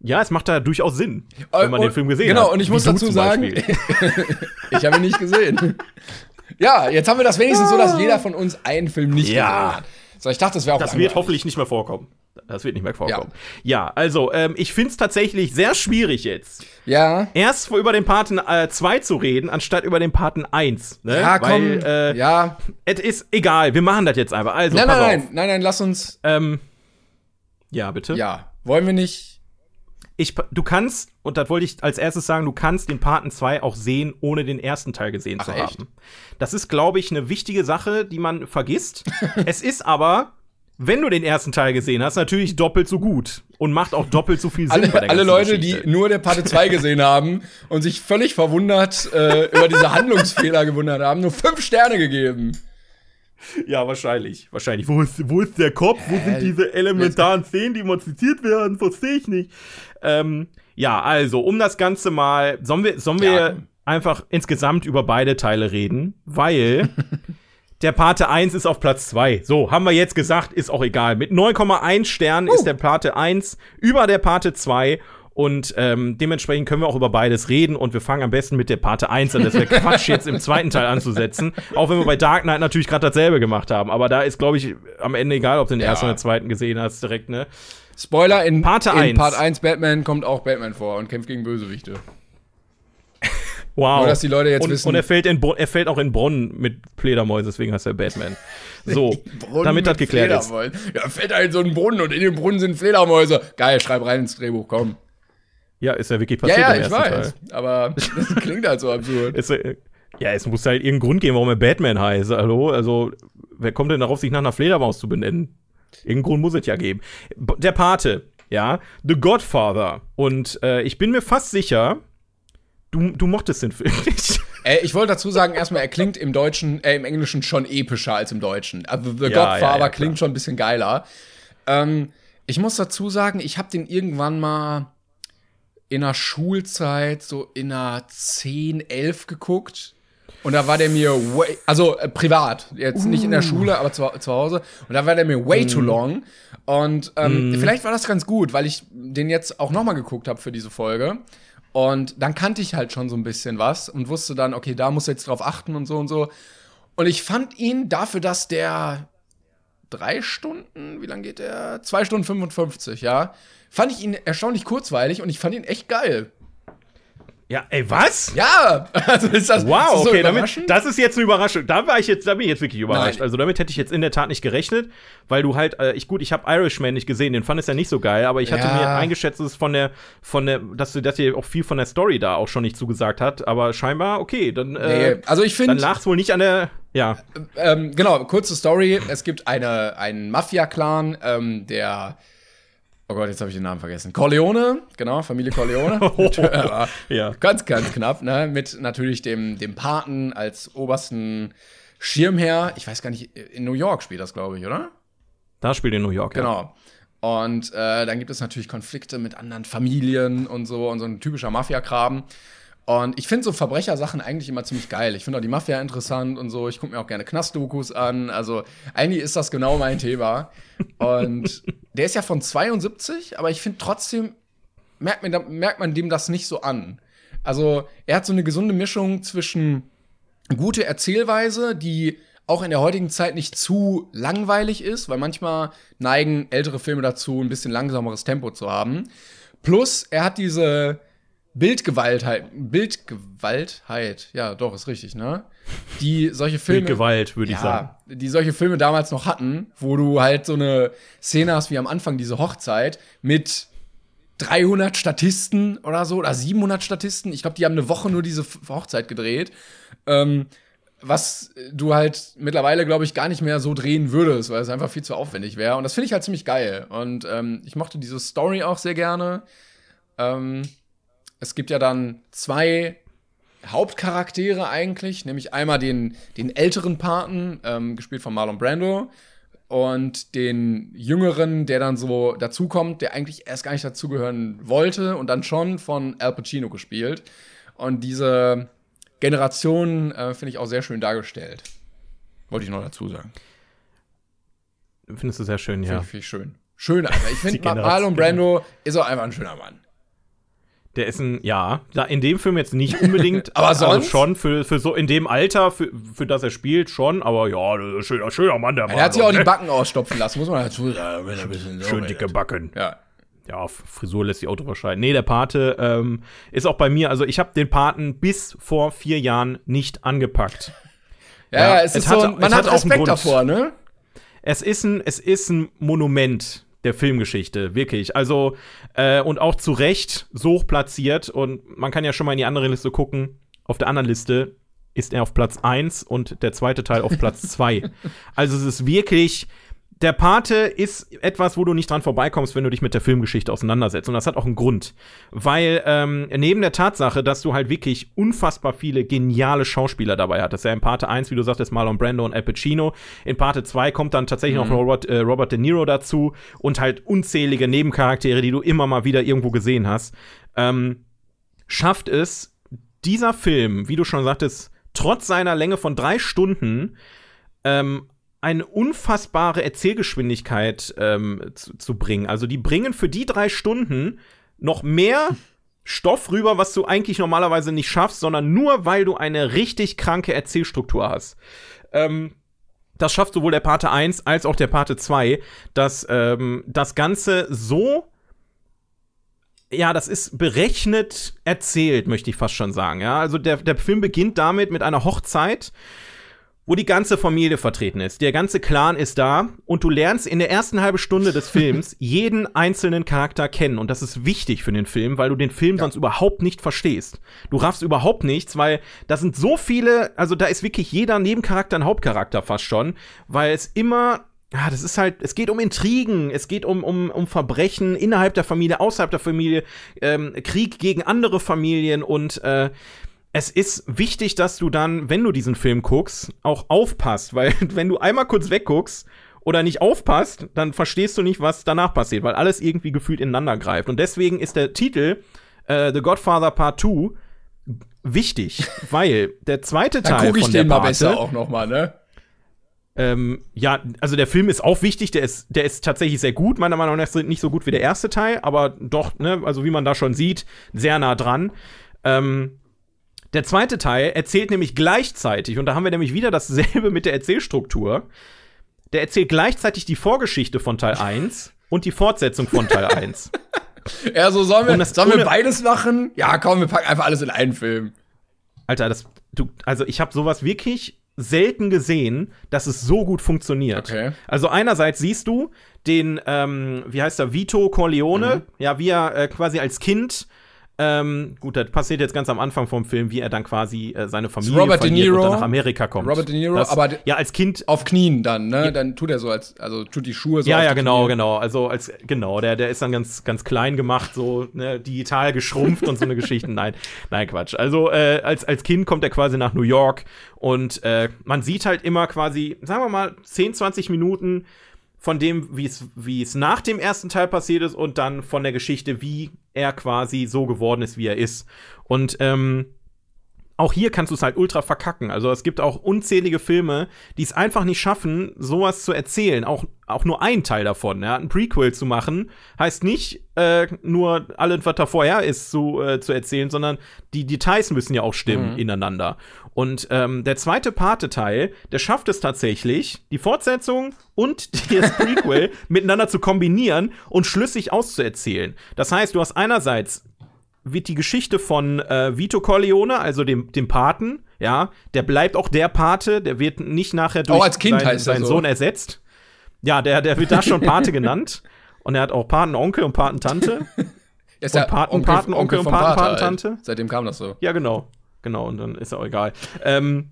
Speaker 2: Ja, es macht da durchaus Sinn, wenn man
Speaker 1: Und-
Speaker 2: den Film gesehen
Speaker 1: genau,
Speaker 2: hat.
Speaker 1: und ich
Speaker 2: Wie
Speaker 1: muss dazu sagen, ich habe ihn nicht gesehen. Ja, jetzt haben wir das wenigstens so, dass jeder von uns einen Film nicht
Speaker 2: Ja.
Speaker 1: gesehen hat. So, ich dachte, das wäre auch
Speaker 2: Das wird hoffentlich nicht mehr vorkommen. Das wird nicht mehr vorkommen. Ja, also, ähm, ich finde es tatsächlich sehr schwierig jetzt.
Speaker 1: Ja.
Speaker 2: Erst über den Paten 2 zu reden, anstatt über den Paten 1. Ne?
Speaker 1: Ja, komm.
Speaker 2: Weil, äh,
Speaker 1: ja.
Speaker 2: Es ist egal, wir machen das jetzt einfach. Also,
Speaker 1: Nein, nein,
Speaker 2: auf.
Speaker 1: nein, nein, nein, lass uns.
Speaker 2: Ähm, ja, bitte.
Speaker 1: Ja. Wollen wir nicht.
Speaker 2: Ich, du kannst, und das wollte ich als erstes sagen, du kannst den Paten 2 auch sehen, ohne den ersten Teil gesehen
Speaker 1: Ach,
Speaker 2: zu
Speaker 1: echt?
Speaker 2: haben. Das ist, glaube ich, eine wichtige Sache, die man vergisst. es ist aber wenn du den ersten Teil gesehen hast, natürlich doppelt so gut und macht auch doppelt so viel Sinn
Speaker 1: alle,
Speaker 2: bei der
Speaker 1: alle Leute,
Speaker 2: Geschichte.
Speaker 1: die nur der Parte 2 gesehen haben und sich völlig verwundert äh, über diese Handlungsfehler gewundert haben, nur fünf Sterne gegeben.
Speaker 2: Ja, wahrscheinlich. Wahrscheinlich. Wo ist, wo ist der Kopf? Wo sind diese elementaren Szenen, die emotiziert werden? Verstehe ich nicht. Ähm, ja, also, um das Ganze mal, sollen wir, sollen wir
Speaker 1: Ja.
Speaker 2: einfach insgesamt über beide Teile reden? Weil der Pate 1 ist auf Platz 2. So, haben wir jetzt gesagt, ist auch egal. Mit 9,1 Sternen ist der Pate 1 über der Pate 2. Und ähm, dementsprechend können wir auch über beides reden und wir fangen am besten mit der Pate 1 an. Das wäre Quatsch, jetzt im zweiten Teil anzusetzen. Auch wenn wir bei Dark Knight natürlich gerade dasselbe gemacht haben. Aber da ist, glaube ich, am Ende egal, ob du den
Speaker 1: Ja.
Speaker 2: ersten oder zweiten gesehen hast, direkt, ne?
Speaker 1: Spoiler, in,
Speaker 2: Pate
Speaker 1: in
Speaker 2: 1.
Speaker 1: Part 1 Batman kommt auch Batman vor und kämpft gegen Bösewichte.
Speaker 2: Wow.
Speaker 1: Nur, dass die Leute jetzt
Speaker 2: und,
Speaker 1: wissen-
Speaker 2: Und er fällt, in er fällt auch in Bonn mit Fledermäuse, deswegen heißt er Batman. So, damit das geklärt ist.
Speaker 1: Fledermäusen. Ja, fällt in so einen Brunnen und in dem Brunnen sind Fledermäuse. Geil, schreib rein ins Drehbuch, komm.
Speaker 2: Ja, ist ja wirklich
Speaker 1: Ja,
Speaker 2: passiert
Speaker 1: ja,
Speaker 2: im
Speaker 1: ich weiß.
Speaker 2: Teil.
Speaker 1: Aber das klingt halt so absurd.
Speaker 2: Es, äh, ja, es muss halt irgendeinen Grund geben, warum er Batman heißt. Hallo? Also, wer kommt denn darauf, sich nach einer Fledermaus zu benennen? Irgendeinen Grund muss es ja geben. Der Pate, ja, The Godfather. Und äh, ich bin mir fast sicher, du, du mochtest den Film nicht.
Speaker 1: Äh, ich wollte dazu sagen, erstmal, er klingt im Deutschen, äh, im Englischen schon epischer als im Deutschen. Also The
Speaker 2: Ja,
Speaker 1: Godfather
Speaker 2: ja, ja,
Speaker 1: klingt schon ein bisschen geiler. Ähm, ich muss dazu sagen, ich habe den irgendwann mal in der Schulzeit, so in der 10, 11 geguckt. Und da war der mir way, also äh, privat, jetzt nicht in der Schule, aber zu, zu Hause. Und da war der mir way too long. Und ähm, vielleicht war das ganz gut, weil ich den jetzt auch noch mal geguckt habe für diese Folge. Und dann kannte ich halt schon so ein bisschen was und wusste dann, okay, da muss jetzt drauf achten und so und so. Und ich fand ihn dafür, dass der drei Stunden, wie lang geht der? Zwei Stunden 55, ja. Fand ich ihn erstaunlich kurzweilig und ich fand ihn echt geil.
Speaker 2: Ja, ey, was?
Speaker 1: Ja, also ist das, ist
Speaker 2: Wow,
Speaker 1: das so
Speaker 2: okay, damit, das ist jetzt eine Überraschung. Da war ich jetzt, da bin ich jetzt wirklich überrascht.
Speaker 1: Nein.
Speaker 2: Also damit hätte ich jetzt in der Tat nicht gerechnet, weil du halt, äh, ich gut, ich habe Irishman nicht gesehen, den fand es ja nicht so geil, aber ich hatte
Speaker 1: Ja.
Speaker 2: mir eingeschätzt, dass von der, von der, dass du, dass dir auch viel von der Story da auch schon nicht zugesagt hat, aber scheinbar okay, dann, äh,
Speaker 1: Nee, also ich
Speaker 2: dann
Speaker 1: finde,
Speaker 2: lag es wohl nicht an der, ja,
Speaker 1: ähm, genau, kurze Story. Es gibt eine, einen Mafia-Clan, ähm, der, oh Gott, jetzt habe ich den Namen vergessen. Corleone, genau, Familie Corleone. Aber
Speaker 2: ja.
Speaker 1: Ganz, ganz knapp, ne? Mit natürlich dem, dem Paten als obersten Schirmherr. Ich weiß gar nicht, in New York spielt das, glaube ich, oder?
Speaker 2: Da spielt in New York, ja.
Speaker 1: Genau. Und äh, dann gibt es natürlich Konflikte mit anderen Familien und so und so ein typischer Mafia-Kram. Und ich finde so Verbrechersachen eigentlich immer ziemlich geil. Ich finde auch die Mafia interessant und so. Ich gucke mir auch gerne Knastdokus an. Also eigentlich ist das genau mein Thema. Und der ist ja von 72, aber ich finde trotzdem, merkt man, merkt man dem das nicht so an. Also er hat so eine gesunde Mischung zwischen gute Erzählweise, die auch in der heutigen Zeit nicht zu langweilig ist, weil manchmal neigen ältere Filme dazu, ein bisschen langsameres Tempo zu haben. Plus, er hat diese Bildgewaltheit, Bildgewaltheit, ja, doch, ist richtig, ne? Die solche Filme.
Speaker 2: Bildgewalt, würde ich sagen.
Speaker 1: Die solche Filme damals noch hatten, wo du halt so eine Szene hast wie am Anfang diese Hochzeit mit 300 Statisten oder so oder 700 Statisten. Ich glaube, die haben eine Woche nur diese Hochzeit gedreht. Ähm, was du halt mittlerweile, glaube ich, gar nicht mehr so drehen würdest, weil es einfach viel zu aufwendig wäre. Und das finde ich halt ziemlich geil. Und ähm, ich mochte diese Story auch sehr gerne. Ähm, es gibt ja dann zwei Hauptcharaktere eigentlich, nämlich einmal den, den älteren Paten, ähm, gespielt von Marlon Brando, und den jüngeren, der dann so dazukommt, der eigentlich erst gar nicht dazugehören wollte und dann schon von Al Pacino gespielt. Und diese Generation äh, finde ich auch sehr schön dargestellt. Wollte ich noch dazu sagen.
Speaker 2: Findest du sehr schön,
Speaker 1: Finde
Speaker 2: ja.
Speaker 1: ich, find ich schön. Schön einfach. Ich finde, Marlon Brando ist auch einfach ein schöner Mann.
Speaker 2: Der ist ein, ja, da in dem Film jetzt nicht unbedingt,
Speaker 1: Aber
Speaker 2: also
Speaker 1: sonst?
Speaker 2: schon für, für so in dem Alter, für, für das er spielt, schon, aber ja, schöner, schöner Mann, der Mann.
Speaker 1: Er hat sich auch die Backen ausstopfen lassen, muss man dazu sagen.
Speaker 2: Schön
Speaker 1: redet.
Speaker 2: dicke Backen.
Speaker 1: Ja.
Speaker 2: Ja, Frisur lässt die Auto wahrscheinlich. Nee, der Pate ähm, ist auch bei mir, also ich habe den Paten bis vor vier Jahren nicht angepackt.
Speaker 1: Ja,
Speaker 2: Ja,
Speaker 1: es
Speaker 2: es
Speaker 1: ist
Speaker 2: hat-
Speaker 1: so,
Speaker 2: es
Speaker 1: man
Speaker 2: hat
Speaker 1: hat
Speaker 2: auch einen
Speaker 1: Respekt davor, ne?
Speaker 2: Es ist ein, es ist ein Monument der Filmgeschichte, wirklich. Also, äh, und auch zu Recht so hoch platziert. Und man kann ja schon mal in die andere Liste gucken. Auf der anderen Liste ist er auf Platz 1 und der zweite Teil auf Platz 2. Also es ist wirklich, der Pate ist etwas, wo du nicht dran vorbeikommst, wenn du dich mit der Filmgeschichte auseinandersetzt. Und das hat auch einen Grund. Weil ähm, neben der Tatsache, dass du halt wirklich unfassbar viele geniale Schauspieler dabei hattest, ja in Parte 1, wie du sagtest, Marlon Brando und Al Pacino, in Parte 2 kommt dann tatsächlich
Speaker 1: Mhm.
Speaker 2: noch Robert, äh, Robert De Niro dazu und halt unzählige Nebencharaktere, die du immer mal wieder irgendwo gesehen hast, ähm, schafft es dieser Film, wie du schon sagtest, trotz seiner Länge von drei Stunden ähm, eine unfassbare Erzählgeschwindigkeit ähm, zu, zu bringen. Also die bringen für die drei Stunden noch mehr Stoff rüber, was du eigentlich normalerweise nicht schaffst, sondern nur weil du eine richtig kranke Erzählstruktur hast. Ähm, das schafft sowohl der Pate 1 als auch der Pate 2, dass ähm, das Ganze so ja, das ist berechnet erzählt, möchte ich fast schon sagen. Ja, also der, der Film beginnt damit mit einer Hochzeit, wo die ganze Familie vertreten ist. Der ganze Clan ist da und du lernst in der ersten halben Stunde des Films jeden einzelnen Charakter kennen. Und das ist wichtig für den Film, weil du den Film sonst überhaupt nicht verstehst. Du raffst überhaupt nichts, weil da sind so viele, also da ist wirklich jeder Nebencharakter ein Hauptcharakter fast schon, weil es immer ja, das ist halt, es geht um Intrigen, es geht um, um, um Verbrechen innerhalb der Familie, außerhalb der Familie, ähm, Krieg gegen andere Familien und äh, es ist wichtig, dass du dann, wenn du diesen Film guckst, auch aufpasst, weil wenn du einmal kurz wegguckst oder nicht aufpasst, dann verstehst du nicht, was danach passiert, weil alles irgendwie gefühlt ineinander greift. Und deswegen ist der Titel äh, The Godfather Part 2 wichtig, weil der zweite
Speaker 1: Dann
Speaker 2: Teil
Speaker 1: gucke ich
Speaker 2: von der
Speaker 1: den mal
Speaker 2: Pate,
Speaker 1: besser auch noch mal, ne?
Speaker 2: ähm, ja, also der Film ist auch wichtig, der ist, der ist tatsächlich sehr gut, meiner Meinung nach nicht so gut wie der erste Teil, aber doch, ne, also wie man da schon sieht, sehr nah dran. Ähm, der zweite Teil erzählt nämlich gleichzeitig, und da haben wir nämlich wieder dasselbe mit der Erzählstruktur, der erzählt gleichzeitig die Vorgeschichte von Teil 1 und die Fortsetzung von Teil 1.
Speaker 1: Ja, so sollen wir, sollen wir beides machen? Ja, komm, wir packen einfach alles in einen Film.
Speaker 2: Alter, das, du, also ich habe sowas wirklich selten gesehen, dass es so gut funktioniert.
Speaker 1: Okay.
Speaker 2: Also einerseits siehst du den, ähm, wie heißt er, Vito Corleone,
Speaker 1: Mhm.
Speaker 2: ja, wie er äh, quasi als Kind ähm, gut, das passiert jetzt ganz am Anfang vom Film, wie er dann quasi äh, seine Familie
Speaker 1: Robert
Speaker 2: verliert
Speaker 1: Niro.
Speaker 2: und dann nach Amerika kommt.
Speaker 1: Robert De Niro,
Speaker 2: das,
Speaker 1: aber
Speaker 2: ja als Kind
Speaker 1: Auf Knien dann, ne? Dann tut er so als, also tut die Schuhe so
Speaker 2: ja, ja, genau,
Speaker 1: Knie.
Speaker 2: genau. Also als genau, der, der ist dann ganz, ganz klein gemacht, so ne, digital geschrumpft und so eine Geschichten. Nein, nein, Quatsch. Also äh, als, als Kind kommt er quasi nach New York und äh, man sieht halt immer quasi, sagen wir mal, 10, 20 Minuten von dem, wie es, wie es nach dem ersten Teil passiert ist und dann von der Geschichte, wie er quasi so geworden ist, wie er ist. Und ähm, auch hier kannst du es halt ultra verkacken. Also es gibt auch unzählige Filme, die es einfach nicht schaffen, sowas zu erzählen. Auch, auch nur ein Teil davon. Ja? Ein Prequel zu machen, heißt nicht äh, nur alles, was da vorher ist, zu, äh, zu erzählen, sondern die Details müssen ja auch stimmen ineinander. Und ähm, der zweite Pate-Teil, der schafft es tatsächlich, die Fortsetzung und das Prequel miteinander zu kombinieren und schlüssig auszuerzählen. Das heißt, du hast einerseits wird die Geschichte von äh, Vito Corleone, also dem, dem Paten, ja, der bleibt auch der Pate, der wird nicht nachher durch
Speaker 1: als Kind
Speaker 2: seinen,
Speaker 1: heißt
Speaker 2: seinen
Speaker 1: so.
Speaker 2: Sohn ersetzt. Ja, der, der wird da schon Pate genannt. Und er hat auch Patenonkel und Patentante.
Speaker 1: Er ist
Speaker 2: Und
Speaker 1: ja
Speaker 2: Paten-
Speaker 1: Onkel-
Speaker 2: Paten- Onkel und
Speaker 1: vom Vater
Speaker 2: Patentante.
Speaker 1: halt. Seitdem kam das so.
Speaker 2: Ja, genau. Genau, und dann ist auch egal. Ähm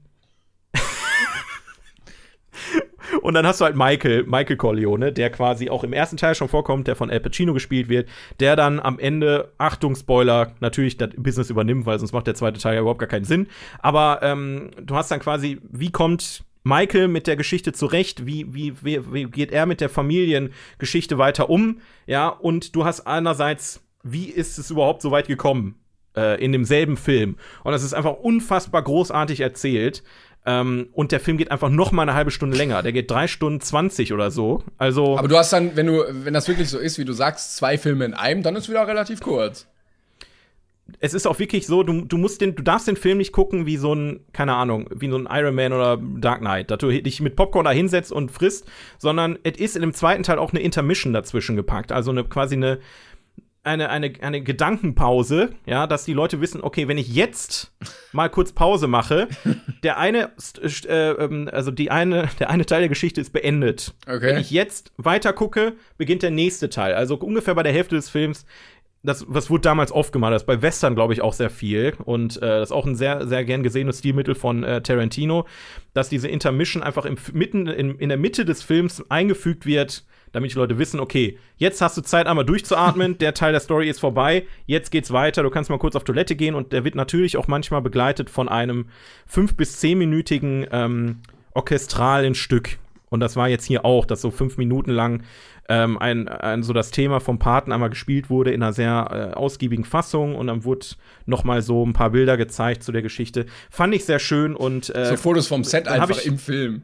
Speaker 2: und dann hast du halt Michael, Michael Corleone, der quasi auch im ersten Teil schon vorkommt, der von Al Pacino gespielt wird, der dann am Ende, Achtung, Spoiler, natürlich das Business übernimmt, weil sonst macht der zweite Teil ja überhaupt gar keinen Sinn. Aber ähm, du hast dann quasi, wie kommt Michael mit der Geschichte zurecht? Wie, wie, wie, wie geht er mit der Familiengeschichte weiter um? Ja, und du hast einerseits, wie ist es überhaupt so weit gekommen? Äh, in demselben Film. Und das ist einfach unfassbar großartig erzählt. Ähm, und der Film geht einfach noch mal eine halbe Stunde länger. Der geht drei Stunden zwanzig oder so. Also
Speaker 1: Aber du hast dann, wenn du, wenn das wirklich so ist, wie du sagst, zwei Filme in einem, dann ist wieder relativ kurz.
Speaker 2: es ist auch wirklich so, du, du musst den, du darfst den Film nicht gucken wie so ein, keine Ahnung, wie so ein Iron Man oder Dark Knight, dass du dich mit Popcorn da hinsetzt und frisst, sondern es ist in dem zweiten Teil auch eine Intermission dazwischen gepackt. Also eine quasi eine eine, eine, eine Gedankenpause, ja, dass die Leute wissen, okay, wenn ich jetzt mal kurz Pause mache, der eine, st- äh, ähm, also die eine, der eine Teil der Geschichte ist beendet.
Speaker 1: Okay.
Speaker 2: Wenn ich jetzt weiter gucke, beginnt der nächste Teil. Also ungefähr bei der Hälfte des Films das, was wurde damals oft gemacht, das ist bei Western, glaube ich, auch sehr viel. Und äh, das ist auch ein sehr, sehr gern gesehenes Stilmittel von äh, Tarantino, dass diese Intermission einfach im, mitten in, in der Mitte des Films eingefügt wird, damit die Leute wissen, okay, jetzt hast du Zeit, einmal durchzuatmen, der Teil der Story ist vorbei, jetzt geht's weiter, du kannst mal kurz auf Toilette gehen und der wird natürlich auch manchmal begleitet von einem fünf- bis zehnminütigen ähm, orchestralen Stück. Und das war jetzt hier auch, dass so fünf Minuten lang ähm, ein, ein, so das Thema vom Paten einmal gespielt wurde in einer sehr äh, ausgiebigen Fassung und dann wurde noch mal so ein paar Bilder gezeigt zu der Geschichte. Fand ich sehr schön und äh,
Speaker 1: so Fotos vom Set einfach
Speaker 2: ich-
Speaker 1: im Film.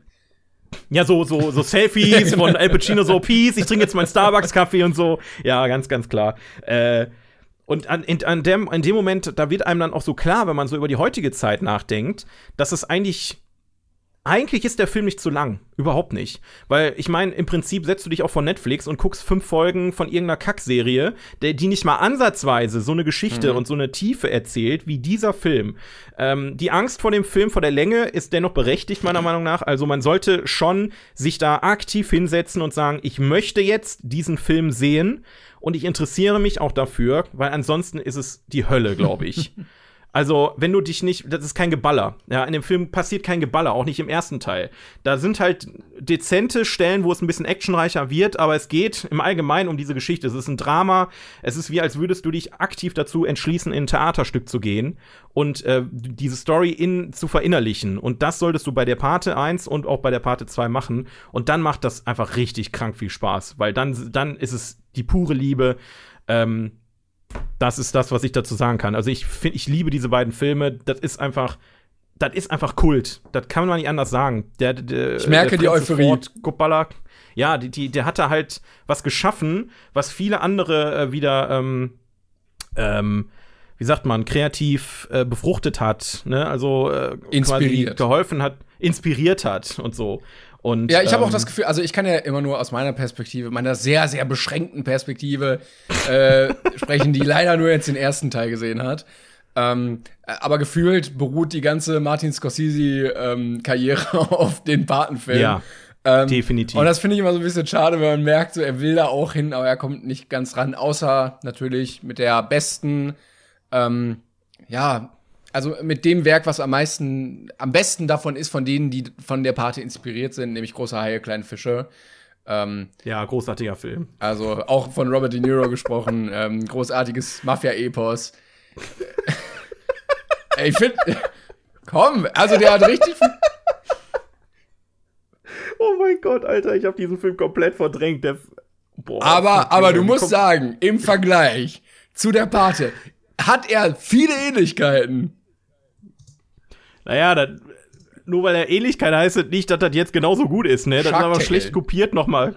Speaker 2: Ja, so, so, so Selfies von Al Pacino, so Peace, ich trinke jetzt meinen Starbucks-Kaffee und so. Ja, ganz, ganz klar. Äh, und an, in, an dem, in dem Moment, da wird einem dann auch so klar, wenn man so über die heutige Zeit nachdenkt, dass es eigentlich. Eigentlich ist der Film nicht zu lang. Überhaupt nicht. Weil, ich meine, im Prinzip setzt du dich auch vor Netflix und guckst fünf Folgen von irgendeiner Kackserie, der, die nicht mal ansatzweise so eine Geschichte und so eine Tiefe erzählt wie dieser Film. Ähm, die Angst vor dem Film, vor der Länge, ist dennoch berechtigt, meiner Meinung nach. Also, man sollte schon sich da aktiv hinsetzen und sagen, ich möchte jetzt diesen Film sehen und ich interessiere mich auch dafür, weil ansonsten ist es die Hölle, glaube ich. Also, wenn du dich nicht, das ist kein Geballer. Ja, in dem Film passiert kein Geballer, auch nicht im ersten Teil. Da sind halt dezente Stellen, wo es ein bisschen actionreicher wird, aber es geht im Allgemeinen um diese Geschichte. Es ist ein Drama. Es ist wie, als würdest du dich aktiv dazu entschließen, in ein Theaterstück zu gehen und äh, diese Story in, zu verinnerlichen. Und das solltest du bei der Parte 1 und auch bei der Parte 2 machen. Und dann macht das einfach richtig krank viel Spaß, weil dann, dann ist es die pure Liebe. Ähm, das ist das, was ich dazu sagen kann. Also ich finde, ich liebe diese beiden Filme. Das ist einfach, das ist einfach Kult. Das kann man nicht anders sagen. Der, der,
Speaker 1: Ich merke die Euphorie.
Speaker 2: Ford ja, die, die, der hat da halt was geschaffen, was viele andere äh, wieder, ähm, ähm, wie sagt man, kreativ äh, befruchtet hat. Ne? Also äh,
Speaker 1: Inspiriert.
Speaker 2: quasi geholfen hat, inspiriert hat und so. Und,
Speaker 1: Ja, ich habe auch
Speaker 2: ähm,
Speaker 1: das Gefühl, also ich kann ja immer nur aus meiner Perspektive, meiner sehr, sehr beschränkten Perspektive äh, sprechen, die leider nur jetzt den ersten Teil gesehen hat. Ähm, aber gefühlt beruht die ganze Martin Scorsese-Karriere auf den Patenfilm.
Speaker 2: Ja,
Speaker 1: Ähm,
Speaker 2: definitiv.
Speaker 1: Und das finde ich immer so ein bisschen schade, wenn man merkt, so, er will da auch hin, aber er kommt nicht ganz ran, außer natürlich mit der besten, ähm, ja, also mit dem Werk, was am meisten, am besten davon ist, von denen, die von der Party inspiriert sind, nämlich Große Haie, kleine Fische. Ähm,
Speaker 2: ja, großartiger Film.
Speaker 1: also auch von Robert De Niro gesprochen, ähm, großartiges Mafia-Epos. Ey, ich finde, komm, also der hat richtig
Speaker 2: Oh mein Gott, Alter, ich habe diesen Film komplett verdrängt. Boah,
Speaker 1: Aber, aber du musst sagen, im Vergleich zu der Pate hat er viele Ähnlichkeiten.
Speaker 2: Naja, das, nur weil er Ähnlichkeit heißt, nicht, dass das jetzt genauso gut ist, ne? Das ist aber
Speaker 1: Tale.
Speaker 2: schlecht kopiert nochmal.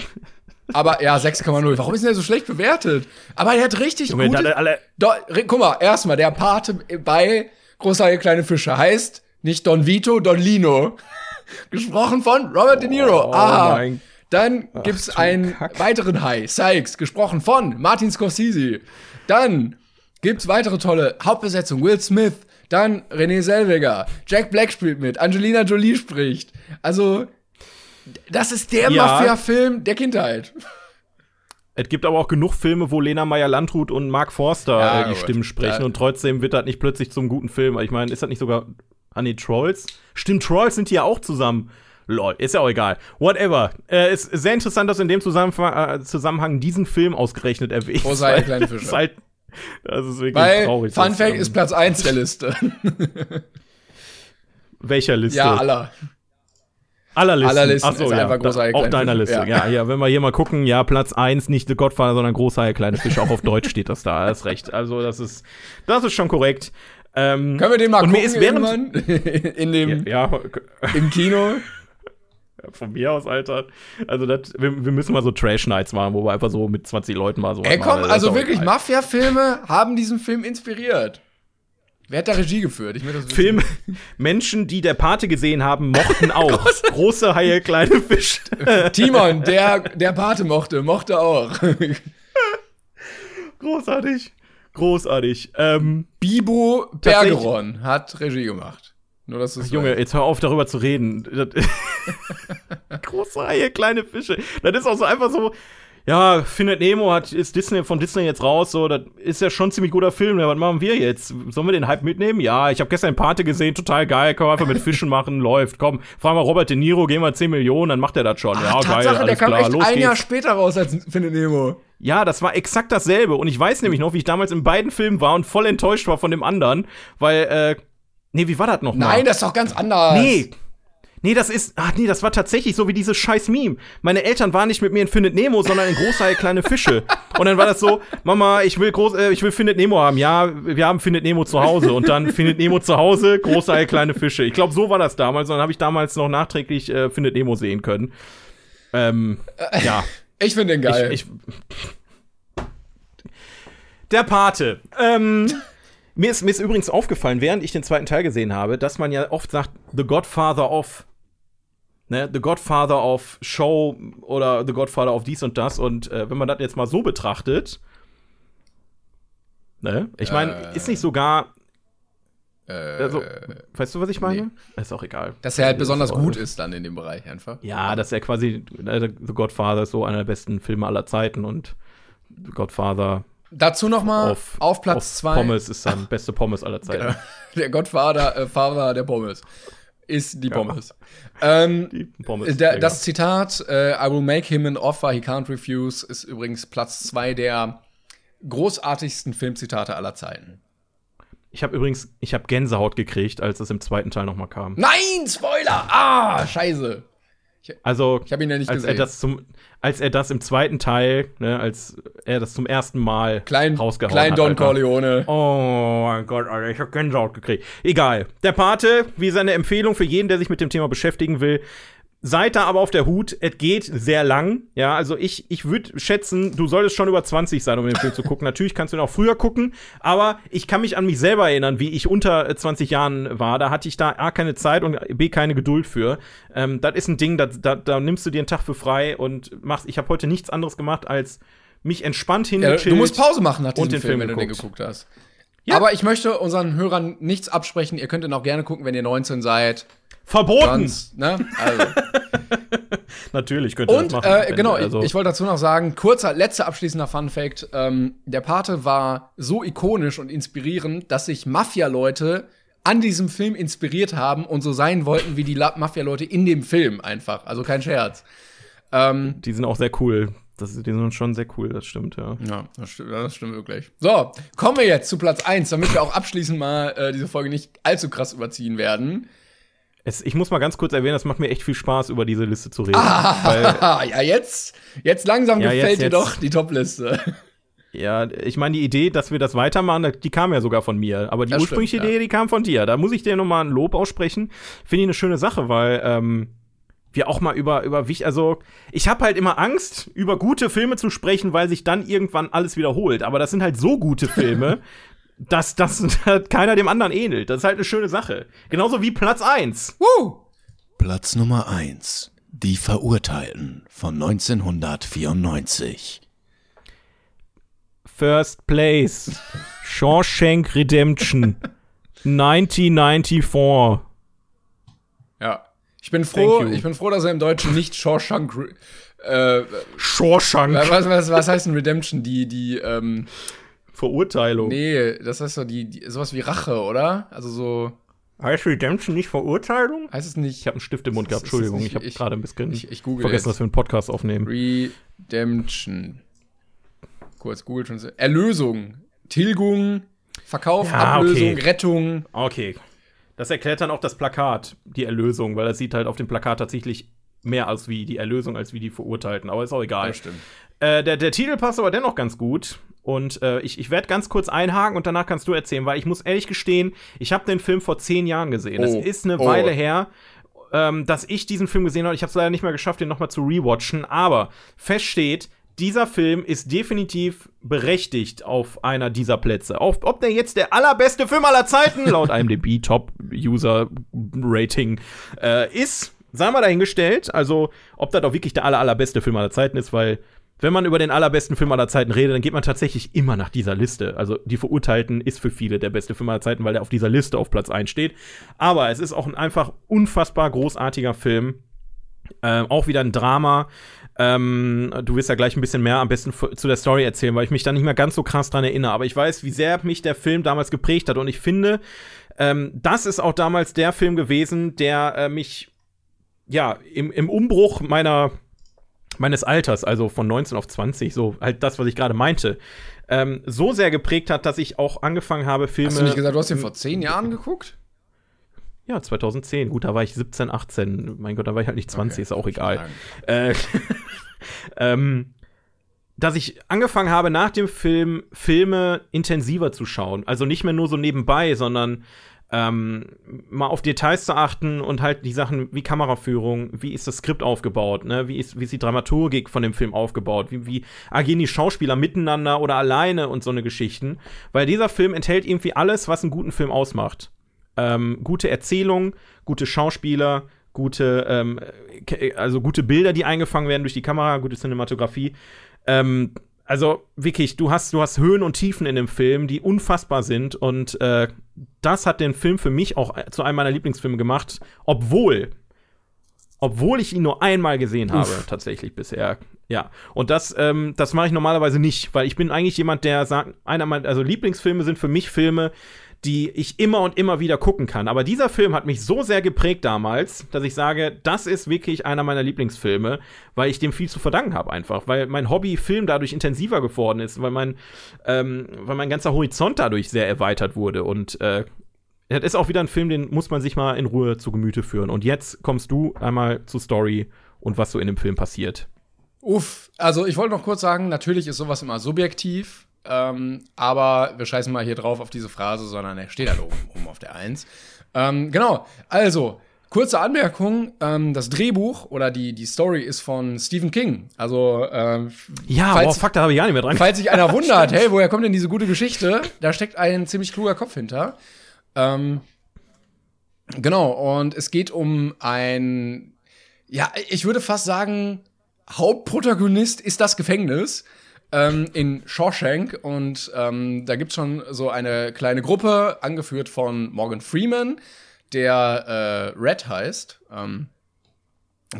Speaker 1: Aber ja, 6,0. Warum ist denn der so schlecht bewertet? Aber er hat richtig
Speaker 2: Junge,
Speaker 1: gute.
Speaker 2: alle-
Speaker 1: Do, guck mal, erstmal, der Pate bei Großartige kleine Fische heißt nicht Don Vito, Don Lino. gesprochen von Robert De Niro.
Speaker 2: Oh
Speaker 1: Aha.
Speaker 2: mein-
Speaker 1: Dann gibt's
Speaker 2: du
Speaker 1: einen
Speaker 2: Kack.
Speaker 1: weiteren Hai, Sykes, gesprochen von Martin Scorsese. Dann gibt's weitere tolle Hauptbesetzung, Will Smith, dann René Selweger, Jack Black spielt mit, Angelina Jolie spricht. Also, das ist der
Speaker 2: Ja.
Speaker 1: Mafia-Film der Kindheit.
Speaker 2: Es gibt aber auch genug Filme, wo Lena Meyer-Landrut und Mark Forster
Speaker 1: Ja,
Speaker 2: äh, die. Stimmen sprechen
Speaker 1: Ja.
Speaker 2: und trotzdem wird das nicht plötzlich zum guten Film. Ich meine, ist das nicht sogar. Ah, nee, Trolls? Stimmt, Trolls sind die ja auch zusammen. Lol, ist ja auch egal. Whatever. Äh, ist sehr interessant, dass in dem Zusammenhang, äh, Zusammenhang diesen Film ausgerechnet erwähnt.
Speaker 1: Kleine Fische.
Speaker 2: Ist halt, das ist wirklich
Speaker 1: Weil,
Speaker 2: traurig.
Speaker 1: Fun Fact ist Platz 1 der Liste.
Speaker 2: Welcher Liste?
Speaker 1: ja, aller.
Speaker 2: Aller Listen.
Speaker 1: Aller Listen
Speaker 2: Ach so,
Speaker 1: ist
Speaker 2: ja,
Speaker 1: einfach
Speaker 2: da-
Speaker 1: Große Haie,
Speaker 2: Auf deiner. Liste.
Speaker 1: Ja.
Speaker 2: Ja. ja, wenn wir hier mal gucken, ja, Platz 1, nicht The Godfather, sondern Große Haie, kleine Fische. Auch auf Deutsch steht das da. Das ist recht. Also, das ist, das ist schon korrekt. Ähm,
Speaker 1: Können wir den mal gucken
Speaker 2: mir ist während?
Speaker 1: In dem,
Speaker 2: ja,
Speaker 1: im Kino?
Speaker 2: Von mir aus, Alter. Also, das, wir, wir müssen mal so Trash-Nights machen, wo wir einfach so mit 20 Leuten mal so.
Speaker 1: Ey, komm,
Speaker 2: machen.
Speaker 1: Also wirklich. Mafia-Filme haben diesen Film inspiriert. Wer hat da Regie geführt? Ich das.
Speaker 2: Film, Menschen, die der Pate gesehen haben, mochten auch. Große Haie, kleine Fische.
Speaker 1: Timon, der, der Pate mochte, mochte auch.
Speaker 2: Großartig. Großartig. Ähm,
Speaker 1: Bibo Bergeron hat Regie gemacht. Nur, dass es
Speaker 2: Junge, jetzt hör auf, darüber zu reden. Große Haie, kleine Fische. Das ist auch so einfach so. ja, Findet Nemo hat, ist Disney von Disney jetzt raus, so, das ist ja schon ein ziemlich guter Film. Ja, was machen wir jetzt? Sollen wir den Hype mitnehmen? Ja, ich habe gestern Pate gesehen, total geil, kann man einfach mit Fischen machen, läuft. Komm, fragen wir Robert De Niro, gehen wir 10 Millionen, dann macht er das schon. ja, geil,
Speaker 1: Tatsache, der
Speaker 2: alles
Speaker 1: kam
Speaker 2: klar,
Speaker 1: echt
Speaker 2: los
Speaker 1: ein Jahr
Speaker 2: geht's.
Speaker 1: später raus als Findet Nemo.
Speaker 2: Ja, das war exakt dasselbe. Und ich weiß nämlich noch, wie ich damals in beiden Filmen war und voll enttäuscht war von dem anderen, weil, äh, nee, wie war das noch mal?
Speaker 1: Nein, das ist doch ganz anders.
Speaker 2: Nee. Nee, das ist, ach nee, das war tatsächlich so wie dieses scheiß Meme. Meine Eltern waren nicht mit mir in Findet Nemo, sondern in Großhaie kleine Fische. Und dann war das so, Mama, ich will groß, äh, ich will Findet Nemo haben. Ja, wir haben Findet Nemo zu Hause. Und dann Findet Nemo zu Hause, Großhaie kleine Fische. Ich glaube, so war das damals. Und dann habe ich damals noch nachträglich äh, Findet Nemo sehen können. Ähm, ja.
Speaker 1: Ich finde den geil.
Speaker 2: Ich, ich der Pate. Ähm, mir, ist, mir ist übrigens aufgefallen, während ich den zweiten Teil gesehen habe, dass man ja oft sagt, The Godfather of. Ne, The Godfather of Show oder The Godfather of dies und das. Und äh, wenn man das jetzt mal so betrachtet, ne, ich meine,
Speaker 1: Äh.
Speaker 2: ist nicht sogar. Also, weißt du, was ich meine? Ist auch egal.
Speaker 1: Dass er halt besonders
Speaker 2: auch-
Speaker 1: gut ist dann in dem Bereich einfach.
Speaker 2: Ja, dass er quasi äh, The Godfather ist so einer der besten Filme aller Zeiten und The Godfather
Speaker 1: Dazu noch mal
Speaker 2: auf,
Speaker 1: auf, Platz
Speaker 2: auf
Speaker 1: 2.
Speaker 2: Pommes ist dann beste Pommes aller Zeiten.
Speaker 1: Der Gottvater äh, Fahrer der Pommes ist die Pommes. Ähm,
Speaker 2: Die Pommes. lecker.
Speaker 1: das Zitat äh, I will make him an offer he can't refuse ist übrigens Platz 2 der großartigsten Filmzitate aller Zeiten.
Speaker 2: ich habe übrigens, ich habe Gänsehaut gekriegt, als es im zweiten Teil nochmal kam.
Speaker 1: Nein, Spoiler! Ah, scheiße.
Speaker 2: Also,
Speaker 1: Ich habe ihn ja nicht
Speaker 2: als er
Speaker 1: gesehen.
Speaker 2: das zum, als er das im zweiten Teil, ne, als er das zum ersten Mal
Speaker 1: Klein,
Speaker 2: rausgehauen
Speaker 1: klein
Speaker 2: hat.
Speaker 1: Don
Speaker 2: Alter.
Speaker 1: Corleone.
Speaker 2: Oh mein Gott, Alter, ich hab Gänsehaut gekriegt. Egal. Der Pate, wie seine Empfehlung für jeden, der sich mit dem Thema beschäftigen will. Seid da aber auf der Hut. Es geht sehr lang. Ja, also ich, ich würde schätzen, du solltest schon über 20 sein, um den Film zu gucken. Natürlich kannst du ihn auch früher gucken, aber ich kann mich an mich selber erinnern, wie ich unter äh, 20 Jahren war. Da hatte ich da A, keine Zeit und B, keine Geduld für. Ähm, das ist ein Ding, da, da, da nimmst du dir einen Tag für frei und machst. Ich habe heute nichts anderes gemacht, als mich entspannt
Speaker 1: Ja,
Speaker 2: hingechillt.
Speaker 1: du musst Pause machen nach diesem
Speaker 2: und den
Speaker 1: Film,
Speaker 2: Film
Speaker 1: wenn du den
Speaker 2: geguckt.
Speaker 1: geguckt hast.
Speaker 2: Ja.
Speaker 1: Aber ich möchte unseren Hörern nichts absprechen. Ihr könnt ihn auch gerne gucken, wenn ihr 19 seid.
Speaker 2: Verboten!
Speaker 1: Sonst, ne? Also.
Speaker 2: Natürlich könnt ihr
Speaker 1: Und
Speaker 2: das machen.
Speaker 1: äh, genau,
Speaker 2: also,
Speaker 1: ich, ich wollte dazu noch sagen, kurzer, letzter abschließender Fun Fact. Ähm, der Pate war so ikonisch und inspirierend, dass sich Mafia-Leute an diesem Film inspiriert haben und so sein wollten wie die Mafia-Leute in dem Film einfach. Also kein Scherz. Ähm,
Speaker 2: die sind auch sehr cool. Das, die sind schon sehr cool, das stimmt, ja.
Speaker 1: ja, das stimmt, das stimmt wirklich. So, kommen wir jetzt zu Platz 1, damit wir auch abschließend mal äh, diese Folge nicht allzu krass überziehen werden.
Speaker 2: Es, ich muss mal ganz kurz erwähnen, es macht mir echt viel Spaß, über diese Liste zu reden.
Speaker 1: Ah.
Speaker 2: Weil,
Speaker 1: ja, jetzt, jetzt langsam
Speaker 2: Ja,
Speaker 1: gefällt
Speaker 2: jetzt-
Speaker 1: dir
Speaker 2: jetzt.
Speaker 1: doch die Top-Liste.
Speaker 2: ja, ich meine, die Idee, dass wir das weitermachen, die kam ja sogar von mir. Aber die
Speaker 1: Das
Speaker 2: ursprüngliche
Speaker 1: stimmt, ja.
Speaker 2: Idee, die kam von dir. Da muss ich dir nochmal ein Lob aussprechen. Finde ich eine schöne Sache, weil ähm, wir auch mal über, über also ich habe halt immer Angst, über gute Filme zu sprechen, weil sich dann irgendwann alles wiederholt. Aber das sind halt so gute Filme, dass das keiner dem anderen ähnelt. Das ist halt eine schöne Sache. Genauso wie Platz 1.
Speaker 1: Woo!
Speaker 3: Platz Nummer 1. Die Verurteilten von 1994.
Speaker 2: First Place. Shawshank Redemption. 1994.
Speaker 1: Ja. Ich bin froh, ich bin froh, dass er im Deutschen nicht Shawshank äh,
Speaker 2: Shawshank.
Speaker 1: was, was, was heißt denn Redemption? Die, die, ähm,
Speaker 2: Verurteilung.
Speaker 1: nee, das heißt so die, die, sowas wie Rache, oder? Also so,
Speaker 2: Heißt Redemption nicht Verurteilung?
Speaker 1: heißt es nicht
Speaker 2: Ich habe einen Stift im Mund gehabt, Entschuldigung.
Speaker 1: nicht-
Speaker 2: Ich habe gerade ein bisschen
Speaker 1: ich- ich google
Speaker 2: vergessen,
Speaker 1: jetzt.
Speaker 2: dass wir einen Podcast aufnehmen.
Speaker 1: Redemption. Kurz googelt schon. Erlösung. Tilgung, Verkauf,
Speaker 2: Ja,
Speaker 1: Ablösung,
Speaker 2: okay.
Speaker 1: Rettung.
Speaker 2: Okay. Das erklärt dann auch das Plakat, die Erlösung, weil das sieht halt auf dem Plakat tatsächlich mehr aus wie die Erlösung als wie die Verurteilten. Aber ist auch egal.
Speaker 1: Ja, stimmt.
Speaker 2: Äh, der, der Titel passt aber dennoch ganz gut. Und äh, ich, ich werde ganz kurz einhaken und danach kannst du erzählen, weil ich muss ehrlich gestehen, ich habe den Film vor zehn Jahren gesehen. Es
Speaker 1: Oh.
Speaker 2: ist eine
Speaker 1: Oh.
Speaker 2: Weile her, ähm, dass ich diesen Film gesehen habe. Ich habe es leider nicht mehr geschafft, den nochmal zu rewatchen. Aber fest steht, dieser Film ist definitiv berechtigt auf einer dieser Plätze. Auf, ob der jetzt der allerbeste Film aller Zeiten laut IMDb Top User Rating äh, ist, sei mal dahingestellt. Also, ob das auch wirklich der aller, allerbeste Film aller Zeiten ist, weil wenn man über den allerbesten Film aller Zeiten redet, dann geht man tatsächlich immer nach dieser Liste. Also, die Verurteilten ist für viele der beste Film aller Zeiten, weil der auf dieser Liste auf Platz 1 steht. Aber es ist auch ein einfach unfassbar großartiger Film. Ähm, auch wieder ein Drama. Ähm, du wirst ja gleich ein bisschen mehr am besten zu der Story erzählen, weil ich mich da nicht mehr ganz so krass dran erinnere. Aber ich weiß, wie sehr mich der Film damals geprägt hat. Und ich finde, ähm, das ist auch damals der Film gewesen, der äh, mich ja im, im Umbruch meiner meines Alters, also von 19 auf 20, so halt das, was ich gerade meinte, ähm, so sehr geprägt hat, dass ich auch angefangen habe, Filme.
Speaker 1: Hast du nicht gesagt, du hast den vor zehn Jahren geguckt?
Speaker 2: Ja, 2010. Gut, da war ich 17, 18. Mein Gott, da war ich halt nicht 20, okay, ist auch egal. Äh, ähm, dass ich angefangen habe, nach dem Film Filme intensiver zu schauen. Also nicht mehr nur so nebenbei, sondern ähm, mal auf Details zu achten und halt die Sachen wie Kameraführung, wie ist das Skript aufgebaut, ne? wie, ist, wie ist die Dramaturgik von dem Film aufgebaut, wie, wie agieren die Schauspieler miteinander oder alleine und so eine Geschichten. Weil dieser Film enthält irgendwie alles, was einen guten Film ausmacht. Ähm, gute Erzählung, gute Schauspieler, gute, ähm, also gute Bilder, die eingefangen werden durch die Kamera, gute Cinematografie. Ähm, also wirklich, du hast, du hast Höhen und Tiefen in dem Film, die unfassbar sind. Und äh, das hat den Film für mich auch zu einem meiner Lieblingsfilme gemacht, obwohl, obwohl ich ihn nur einmal gesehen habe, Uff. tatsächlich bisher. Ja, und das, ähm, das mache ich normalerweise nicht, weil ich bin eigentlich jemand, der sagt, einer meiner, also Lieblingsfilme sind für mich Filme, die ich immer und immer wieder gucken kann. Aber dieser Film hat mich so sehr geprägt damals, dass ich sage, das ist wirklich einer meiner Lieblingsfilme, weil ich dem viel zu verdanken habe einfach, weil mein Hobby Film dadurch intensiver geworden ist, weil mein, ähm, weil mein ganzer Horizont dadurch sehr erweitert wurde und äh, das ist auch wieder ein Film, den muss man sich mal in Ruhe zu Gemüte führen. Und jetzt kommst du einmal zur Story und was so in dem Film passiert.
Speaker 1: Uff, also ich wollte noch kurz sagen, natürlich ist sowas immer subjektiv. Ähm, aber wir scheißen mal hier drauf auf diese Phrase, sondern er steht halt oben, oben auf der Eins. Ähm, genau, also, kurze Anmerkung: ähm, Das Drehbuch oder die, die Story ist von Stephen King. Also, ähm,
Speaker 2: ja, falls, boah, fuck, da habe ich gar nicht mehr dran.
Speaker 1: Falls sich einer wundert, hey, woher kommt denn diese gute Geschichte? Da steckt ein ziemlich kluger Kopf hinter. Ähm, genau, und es geht um ein, ja, ich würde fast sagen, Hauptprotagonist ist das Gefängnis ähm, in Shawshank und ähm, da gibt's schon so eine kleine Gruppe, angeführt von Morgan Freeman, der äh, Red heißt. Ähm,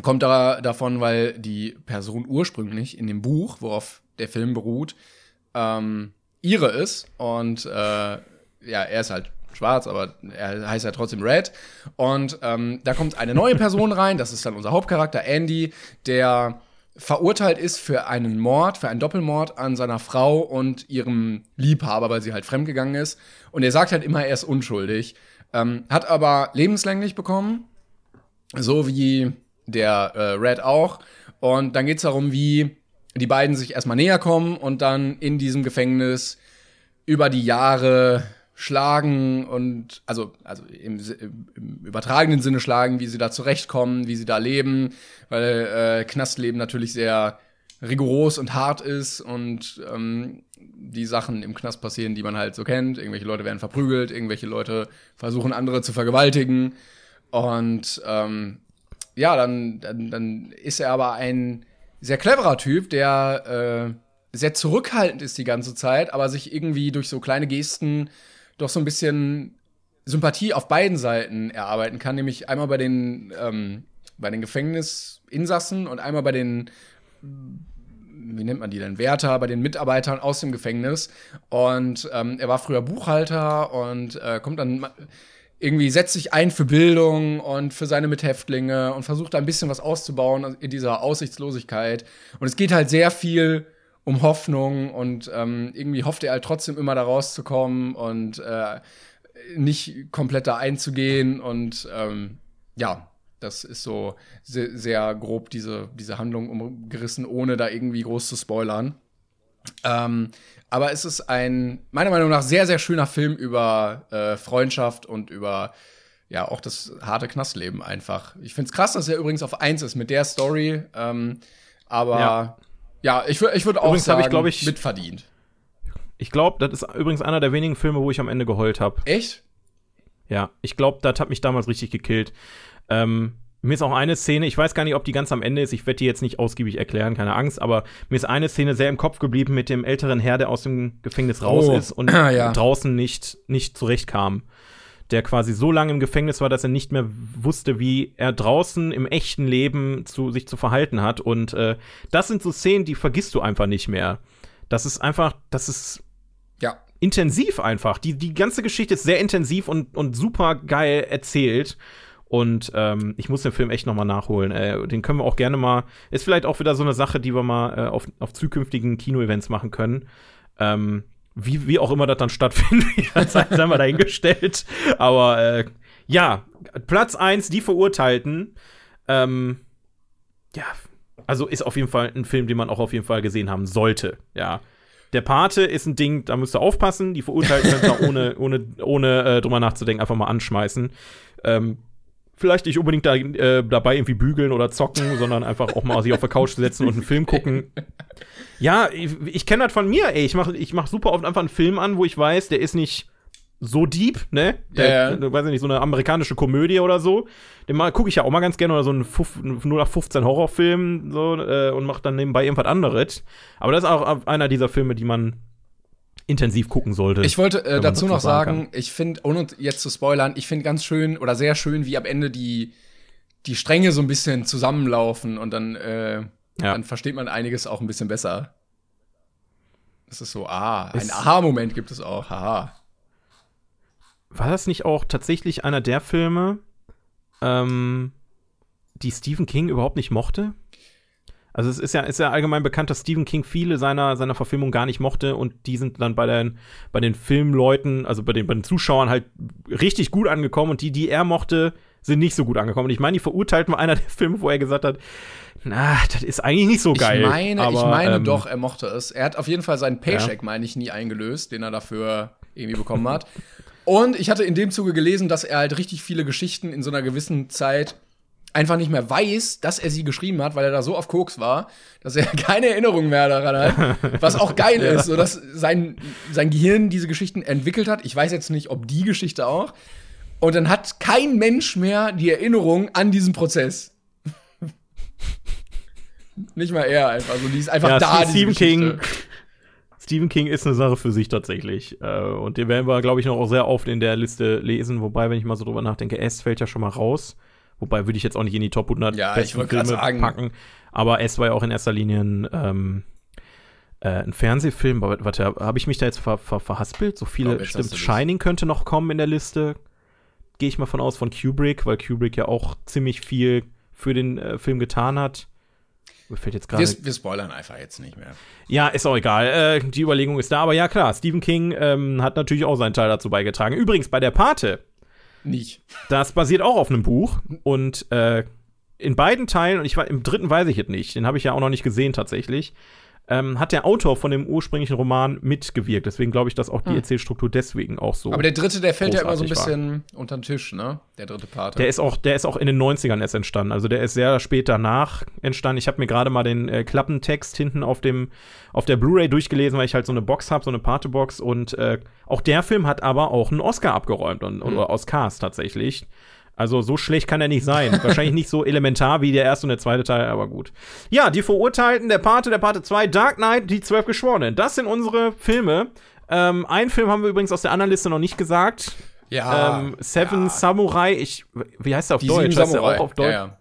Speaker 1: kommt da davon, weil die Person ursprünglich in dem Buch, worauf der Film beruht, ähm, ihre ist und äh, ja, er ist halt schwarz, aber er heißt ja trotzdem Red. Und ähm, da kommt eine neue Person rein, das ist dann unser Hauptcharakter Andy, der verurteilt ist für einen Mord, für einen Doppelmord an seiner Frau und ihrem Liebhaber, weil sie halt fremdgegangen ist. Und er sagt halt immer, er ist unschuldig. Ähm, hat aber lebenslänglich bekommen, so wie der äh, Red auch. Und dann geht es darum, wie die beiden sich erstmal näher kommen und dann in diesem Gefängnis über die Jahre schlagen und also, also im, im, übertragenen Sinne schlagen, wie sie da zurechtkommen, wie sie da leben, weil äh, Knastleben natürlich sehr rigoros und hart ist und ähm, die Sachen im Knast passieren, die man halt so kennt. Irgendwelche Leute werden verprügelt, irgendwelche Leute versuchen andere zu vergewaltigen. Und ähm, ja, dann, dann, dann ist er aber ein sehr cleverer Typ, der äh, sehr zurückhaltend ist die ganze Zeit, aber sich irgendwie durch so kleine Gesten doch so ein bisschen Sympathie auf beiden Seiten erarbeiten kann, nämlich einmal bei den, ähm, bei den Gefängnisinsassen und einmal bei den, wie nennt man die denn, Wärter, bei den Mitarbeitern aus dem Gefängnis. Und ähm, er war früher Buchhalter und äh, kommt dann irgendwie setzt sich ein für Bildung und für seine Mithäftlinge und versucht da ein bisschen was auszubauen in dieser Aussichtslosigkeit. Und es geht halt sehr viel um Hoffnung und ähm, irgendwie hofft er halt trotzdem immer da rauszukommen und äh, nicht komplett da einzugehen und ähm, ja, das ist so sehr, sehr, grob diese, diese Handlung umgerissen, ohne da irgendwie groß zu spoilern. Ähm, aber es ist ein, meiner Meinung nach, sehr, sehr schöner Film über äh, Freundschaft und über ja auch das harte Knastleben einfach. Ich finde es krass, dass er übrigens auf eins ist mit der Story. Ähm, aber ja. Ja, ich, ich würde auch übrigens sagen, ich, ich, mitverdient.
Speaker 2: Ich glaube, das ist übrigens einer der wenigen Filme, wo ich am Ende geheult habe.
Speaker 1: Echt?
Speaker 2: Ja, ich glaube, das hat mich damals richtig gekillt. Ähm, mir ist auch eine Szene, ich weiß gar nicht, ob die ganz am Ende ist, ich werde die jetzt nicht ausgiebig erklären, keine Angst, aber mir ist eine Szene sehr im Kopf geblieben mit dem älteren Herr, der aus dem Gefängnis raus oh. ist und ja. draußen nicht, nicht zurechtkam der quasi so lange im Gefängnis war, dass er nicht mehr wusste, wie er draußen im echten Leben zu, sich zu verhalten hat. Und äh, das sind so Szenen, die vergisst du einfach nicht mehr. Das ist einfach, das ist
Speaker 1: Ja.
Speaker 2: intensiv einfach. Die, die ganze Geschichte ist sehr intensiv und, und super geil erzählt. Und ähm, ich muss den Film echt noch mal nachholen. Äh, den können wir auch gerne mal. Ist vielleicht auch wieder so eine Sache, die wir mal äh, auf, auf zukünftigen Kino-Events machen können. Ähm, wie, wie auch immer das dann stattfindet, sei mal dahingestellt. Aber äh, ja, Platz 1, die Verurteilten. Ähm, ja, also ist auf jeden Fall ein Film, den man auch auf jeden Fall gesehen haben sollte. Ja. Der Pate ist ein Ding, da müsst ihr aufpassen. Die Verurteilten könnt ihr ohne, ohne, ohne äh, drüber nachzudenken einfach mal anschmeißen. Ähm, vielleicht nicht unbedingt da, äh, dabei irgendwie bügeln oder zocken, sondern einfach auch mal sich auf der Couch setzen und einen Film gucken. Ja, ich, ich kenne das von mir, ey. Ich mache ich mach super oft einfach einen Film an, wo ich weiß, der ist nicht so deep, ne? Der,
Speaker 1: Ja, ja.
Speaker 2: äh, weiß ich nicht, so eine amerikanische Komödie oder so. Den mal gucke ich ja auch mal ganz gerne oder so einen Fuff- 0815 Horrorfilm so äh, und mache dann nebenbei irgendwas anderes. Aber das ist auch einer dieser Filme, die man intensiv gucken sollte.
Speaker 1: Ich wollte äh, dazu noch
Speaker 2: sagen
Speaker 1: sagen, ich finde, ohne jetzt zu spoilern, ich finde ganz schön oder sehr schön, wie am Ende die, die Stränge so ein bisschen zusammenlaufen und dann, äh,
Speaker 2: Ja.
Speaker 1: dann versteht man einiges auch ein bisschen besser. Das ist so, ah, ein
Speaker 2: Es-
Speaker 1: Aha-Moment gibt es auch, haha.
Speaker 2: War das nicht auch tatsächlich einer der Filme, ähm, die Stephen King überhaupt nicht mochte? Also es ist ja, ist ja allgemein bekannt, dass Stephen King viele seiner, seiner Verfilmungen gar nicht mochte und die sind dann bei den, bei den Filmleuten, also bei den, bei den Zuschauern halt richtig gut angekommen und die, die er mochte, sind nicht so gut angekommen. Und ich meine, die Verurteilten war einer der Filme, wo er gesagt hat, na, das ist eigentlich nicht so geil.
Speaker 1: ich meine, ich
Speaker 2: aber,
Speaker 1: meine
Speaker 2: ähm,
Speaker 1: doch, er mochte es. Er hat auf jeden Fall seinen Paycheck, meine ich, nie eingelöst, den er dafür irgendwie bekommen hat. Und ich hatte in dem Zuge gelesen, dass er halt richtig viele Geschichten in so einer gewissen Zeit einfach nicht mehr weiß, dass er sie geschrieben hat, weil er da so auf Koks war, dass er keine Erinnerung mehr daran hat. Was auch geil ist, so dass sein, sein Gehirn diese Geschichten entwickelt hat. Ich weiß jetzt nicht, ob die Geschichte auch. Und dann hat kein Mensch mehr die Erinnerung an diesen Prozess. nicht mal er einfach. So, die ist einfach
Speaker 2: ja,
Speaker 1: da.
Speaker 2: Stephen King. Stephen King ist eine Sache für sich tatsächlich. Äh, und den werden wir, glaube ich, noch auch sehr oft in der Liste lesen. Wobei, wenn ich mal so drüber nachdenke, S fällt ja schon mal raus. Wobei würde ich jetzt auch nicht in die Top 100
Speaker 1: Ja,
Speaker 2: besten Filme
Speaker 1: sagen.
Speaker 2: packen. Aber S war ja auch in erster Linie ein, ähm, äh, ein Fernsehfilm. Warte, habe ich mich da jetzt ver ver verhaspelt? So viele,
Speaker 1: glaub, jetzt
Speaker 2: stimmt. Shining könnte noch kommen in der Liste. Gehe ich mal von aus, von Kubrick, weil Kubrick ja auch ziemlich viel für den äh, Film getan hat. Mir fällt jetzt gerade
Speaker 1: Wir, wir spoilern einfach jetzt nicht mehr.
Speaker 2: ja, ist auch egal. Äh, die Überlegung ist da. Aber ja, klar, Stephen King ähm, hat natürlich auch seinen Teil dazu beigetragen. Übrigens, bei der Pate,
Speaker 1: Nicht.
Speaker 2: das basiert auch auf einem Buch. Und äh, in beiden Teilen, und ich war im dritten weiß ich es nicht, den habe ich ja auch noch nicht gesehen tatsächlich, ähm, hat der Autor von dem ursprünglichen Roman mitgewirkt. Deswegen glaube ich, dass auch die Erzählstruktur deswegen auch so.
Speaker 1: Aber der dritte, der fällt ja immer so ein
Speaker 2: großartig war.
Speaker 1: bisschen unter den Tisch, ne? Der dritte Part.
Speaker 2: Der ist auch, der ist auch in den 90ern erst entstanden. Also der ist sehr spät danach entstanden. Ich habe mir gerade mal den äh, Klappentext hinten auf dem auf der Blu-ray durchgelesen, weil ich halt so eine Box habe, so eine Pate-Box. Und äh, auch der Film hat aber auch einen Oscar abgeräumt und, oder Oscars tatsächlich. Also so schlecht kann er nicht sein. Wahrscheinlich nicht so elementar wie der erste und der zweite Teil, aber gut. Ja, die Verurteilten, der Pate, der Pate 2, Dark Knight, die zwölf Geschworenen. Das sind unsere Filme. Ähm, einen Film haben wir übrigens aus der anderen Liste noch nicht gesagt.
Speaker 1: ja.
Speaker 2: ähm, Seven
Speaker 1: ja.
Speaker 2: Samurai, ich, wie heißt der auf
Speaker 1: Die
Speaker 2: Deutsch?
Speaker 1: sieben
Speaker 2: Heißt der
Speaker 1: Samurai.
Speaker 2: auch auf Deutsch?
Speaker 1: Ja, ja.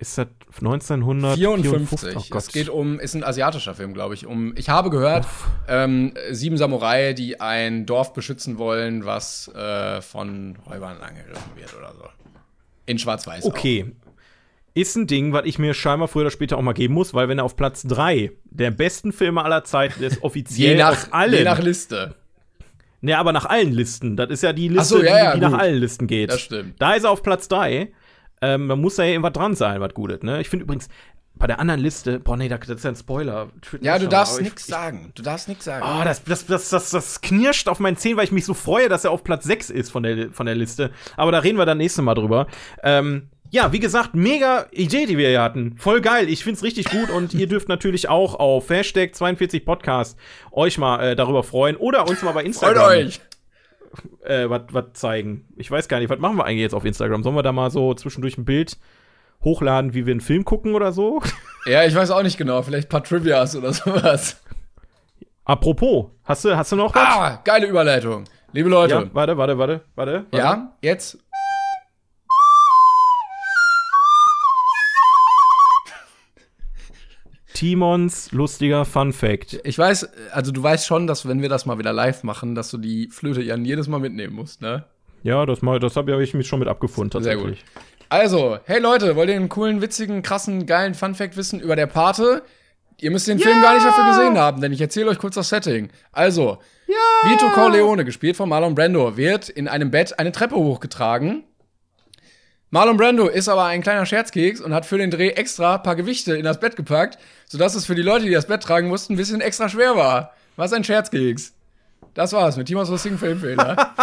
Speaker 2: Ist das 1954?
Speaker 1: 54.
Speaker 2: Oh Gott.
Speaker 1: es geht um, ist ein asiatischer Film, glaube ich. Um, ich habe gehört, ähm, sieben Samurai, die ein Dorf beschützen wollen, was äh, von Räubern angegriffen wird oder so. In Schwarz-Weiß.
Speaker 2: okay. Ist ein Ding, was ich mir scheinbar früher oder später auch mal geben muss, weil wenn er auf Platz 3 der besten Filme aller Zeiten ist,
Speaker 1: Auch.
Speaker 2: offiziell
Speaker 1: Je nach,
Speaker 2: allen.
Speaker 1: je nach Liste.
Speaker 2: Ne, aber nach allen Listen. Das ist ja die Liste,
Speaker 1: so, ja, ja,
Speaker 2: die, die nach allen Listen geht.
Speaker 1: Das stimmt.
Speaker 2: Da ist er auf Platz 3. Ähm, da muss da ja irgendwas dran sein, was Gutes, ne? Ich finde übrigens, bei der anderen Liste, boah, nee, das ist ja ein Spoiler.
Speaker 1: Ja, du darfst nichts sagen. Du darfst nichts sagen.
Speaker 2: Oh, das, das, das, das, das knirscht auf meinen Zehen, weil ich mich so freue, dass er auf Platz 6 ist von der, von der Liste. Aber da reden wir dann nächstes Mal drüber. Ähm, ja, wie gesagt, mega Idee, die wir hier hatten. Voll geil. Ich find's richtig gut und ihr dürft natürlich auch auf Hashtag 42 Podcast euch mal äh, darüber freuen oder uns mal bei
Speaker 1: Freut
Speaker 2: Instagram
Speaker 1: euch!
Speaker 2: Äh, was zeigen. Ich weiß gar nicht, was machen wir eigentlich jetzt auf Instagram? Sollen wir da mal so zwischendurch ein Bild hochladen, wie wir einen Film gucken oder so?
Speaker 1: Ja, ich weiß auch nicht genau. Vielleicht ein paar Trivias oder sowas.
Speaker 2: Apropos, hast du, hast du noch was?
Speaker 1: Ah, geile Überleitung. Liebe Leute,
Speaker 2: Ja, warte, warte, warte. warte.
Speaker 1: ja, jetzt.
Speaker 2: Timons lustiger Fun Fact.
Speaker 1: Ich weiß, also du weißt schon, dass wenn wir das mal wieder live machen, dass du die Flöte Jan jedes Mal mitnehmen musst, ne?
Speaker 2: Ja, das, mal, das habe ich mich schon mit abgefunden,
Speaker 1: Sehr
Speaker 2: tatsächlich.
Speaker 1: gut. Also, hey Leute, wollt ihr einen coolen, witzigen, krassen, geilen Funfact wissen über der Pate? Ihr müsst den Film gar nicht dafür gesehen haben, denn ich erzähle euch kurz das Setting. Also, Vito Corleone, gespielt von Marlon Brando, wird in einem Bett eine Treppe hochgetragen. Marlon Brando ist aber ein kleiner Scherzkeks und hat für den Dreh extra ein paar Gewichte in das Bett gepackt, sodass es für die Leute, die das Bett tragen mussten, ein bisschen extra schwer war. Was ein Scherzkeks. Das war's mit Timos lustigen Filmfehler.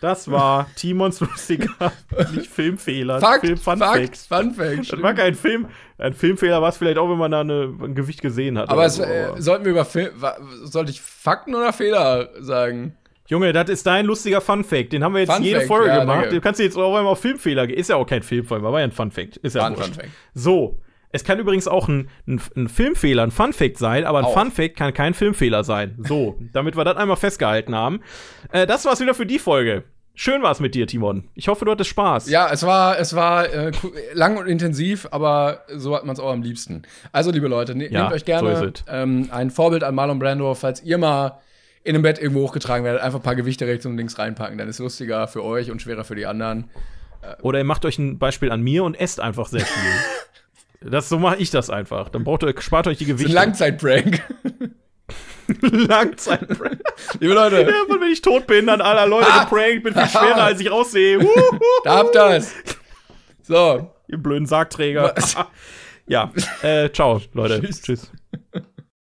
Speaker 2: Das war Timons lustiger, nicht Filmfehler,
Speaker 1: Fakt,
Speaker 2: Film Fun
Speaker 1: Fakt. Fun Fact.
Speaker 2: Das war kein Film. Ein Filmfehler war es vielleicht auch, wenn man da eine, ein Gewicht gesehen hat.
Speaker 1: Aber es,
Speaker 2: so,
Speaker 1: äh, sollten wir über Film. Sollte ich Fakten oder Fehler sagen?
Speaker 2: Junge, das ist dein lustiger Fun Fact. Den haben wir jetzt
Speaker 1: Fun
Speaker 2: jede
Speaker 1: Fact,
Speaker 2: Folge
Speaker 1: ja,
Speaker 2: gemacht.
Speaker 1: danke.
Speaker 2: Du kannst jetzt auch einmal auf Filmfehler gehen. Ist ja auch kein Filmfehler, war ja ein Fun Fact. Ist ja
Speaker 1: ein. Fun Fact.
Speaker 2: So. Es kann übrigens auch ein, ein, ein Filmfehler, ein Fun Fact sein, aber ein
Speaker 1: Auch.
Speaker 2: Fun Fact kann kein Filmfehler sein. So, damit wir das einmal festgehalten haben. Äh, das war's wieder für die Folge. Schön war's mit dir, Timon. Ich hoffe, du hattest Spaß.
Speaker 1: Ja, es war, es war äh, lang und intensiv, aber so hat man es auch am liebsten. Also, liebe Leute, ne
Speaker 2: Ja,
Speaker 1: nehmt euch
Speaker 2: so
Speaker 1: gerne
Speaker 2: es.
Speaker 1: ähm, ein Vorbild an Marlon Brando, falls ihr mal in einem Bett irgendwo hochgetragen werdet, einfach ein paar Gewichte rechts und links reinpacken. Dann ist es lustiger für euch und schwerer für die anderen.
Speaker 2: Oder ihr macht euch ein Beispiel an mir und esst einfach sehr viel. das, so mache ich das einfach. Dann braucht ihr, spart euch die
Speaker 1: Das ist
Speaker 2: Gewichte.
Speaker 1: ein Langzeitprank.
Speaker 2: Langzeit.
Speaker 1: liebe Leute,
Speaker 2: Ja, wenn ich tot bin, dann aller Leute geprankt, bin viel schwerer, als ich aussehe.
Speaker 1: Da habt ihr's. So.
Speaker 2: Ihr blöden Sargträger. ja, äh, ciao, Leute.
Speaker 1: Tschüss.
Speaker 2: Tschüss.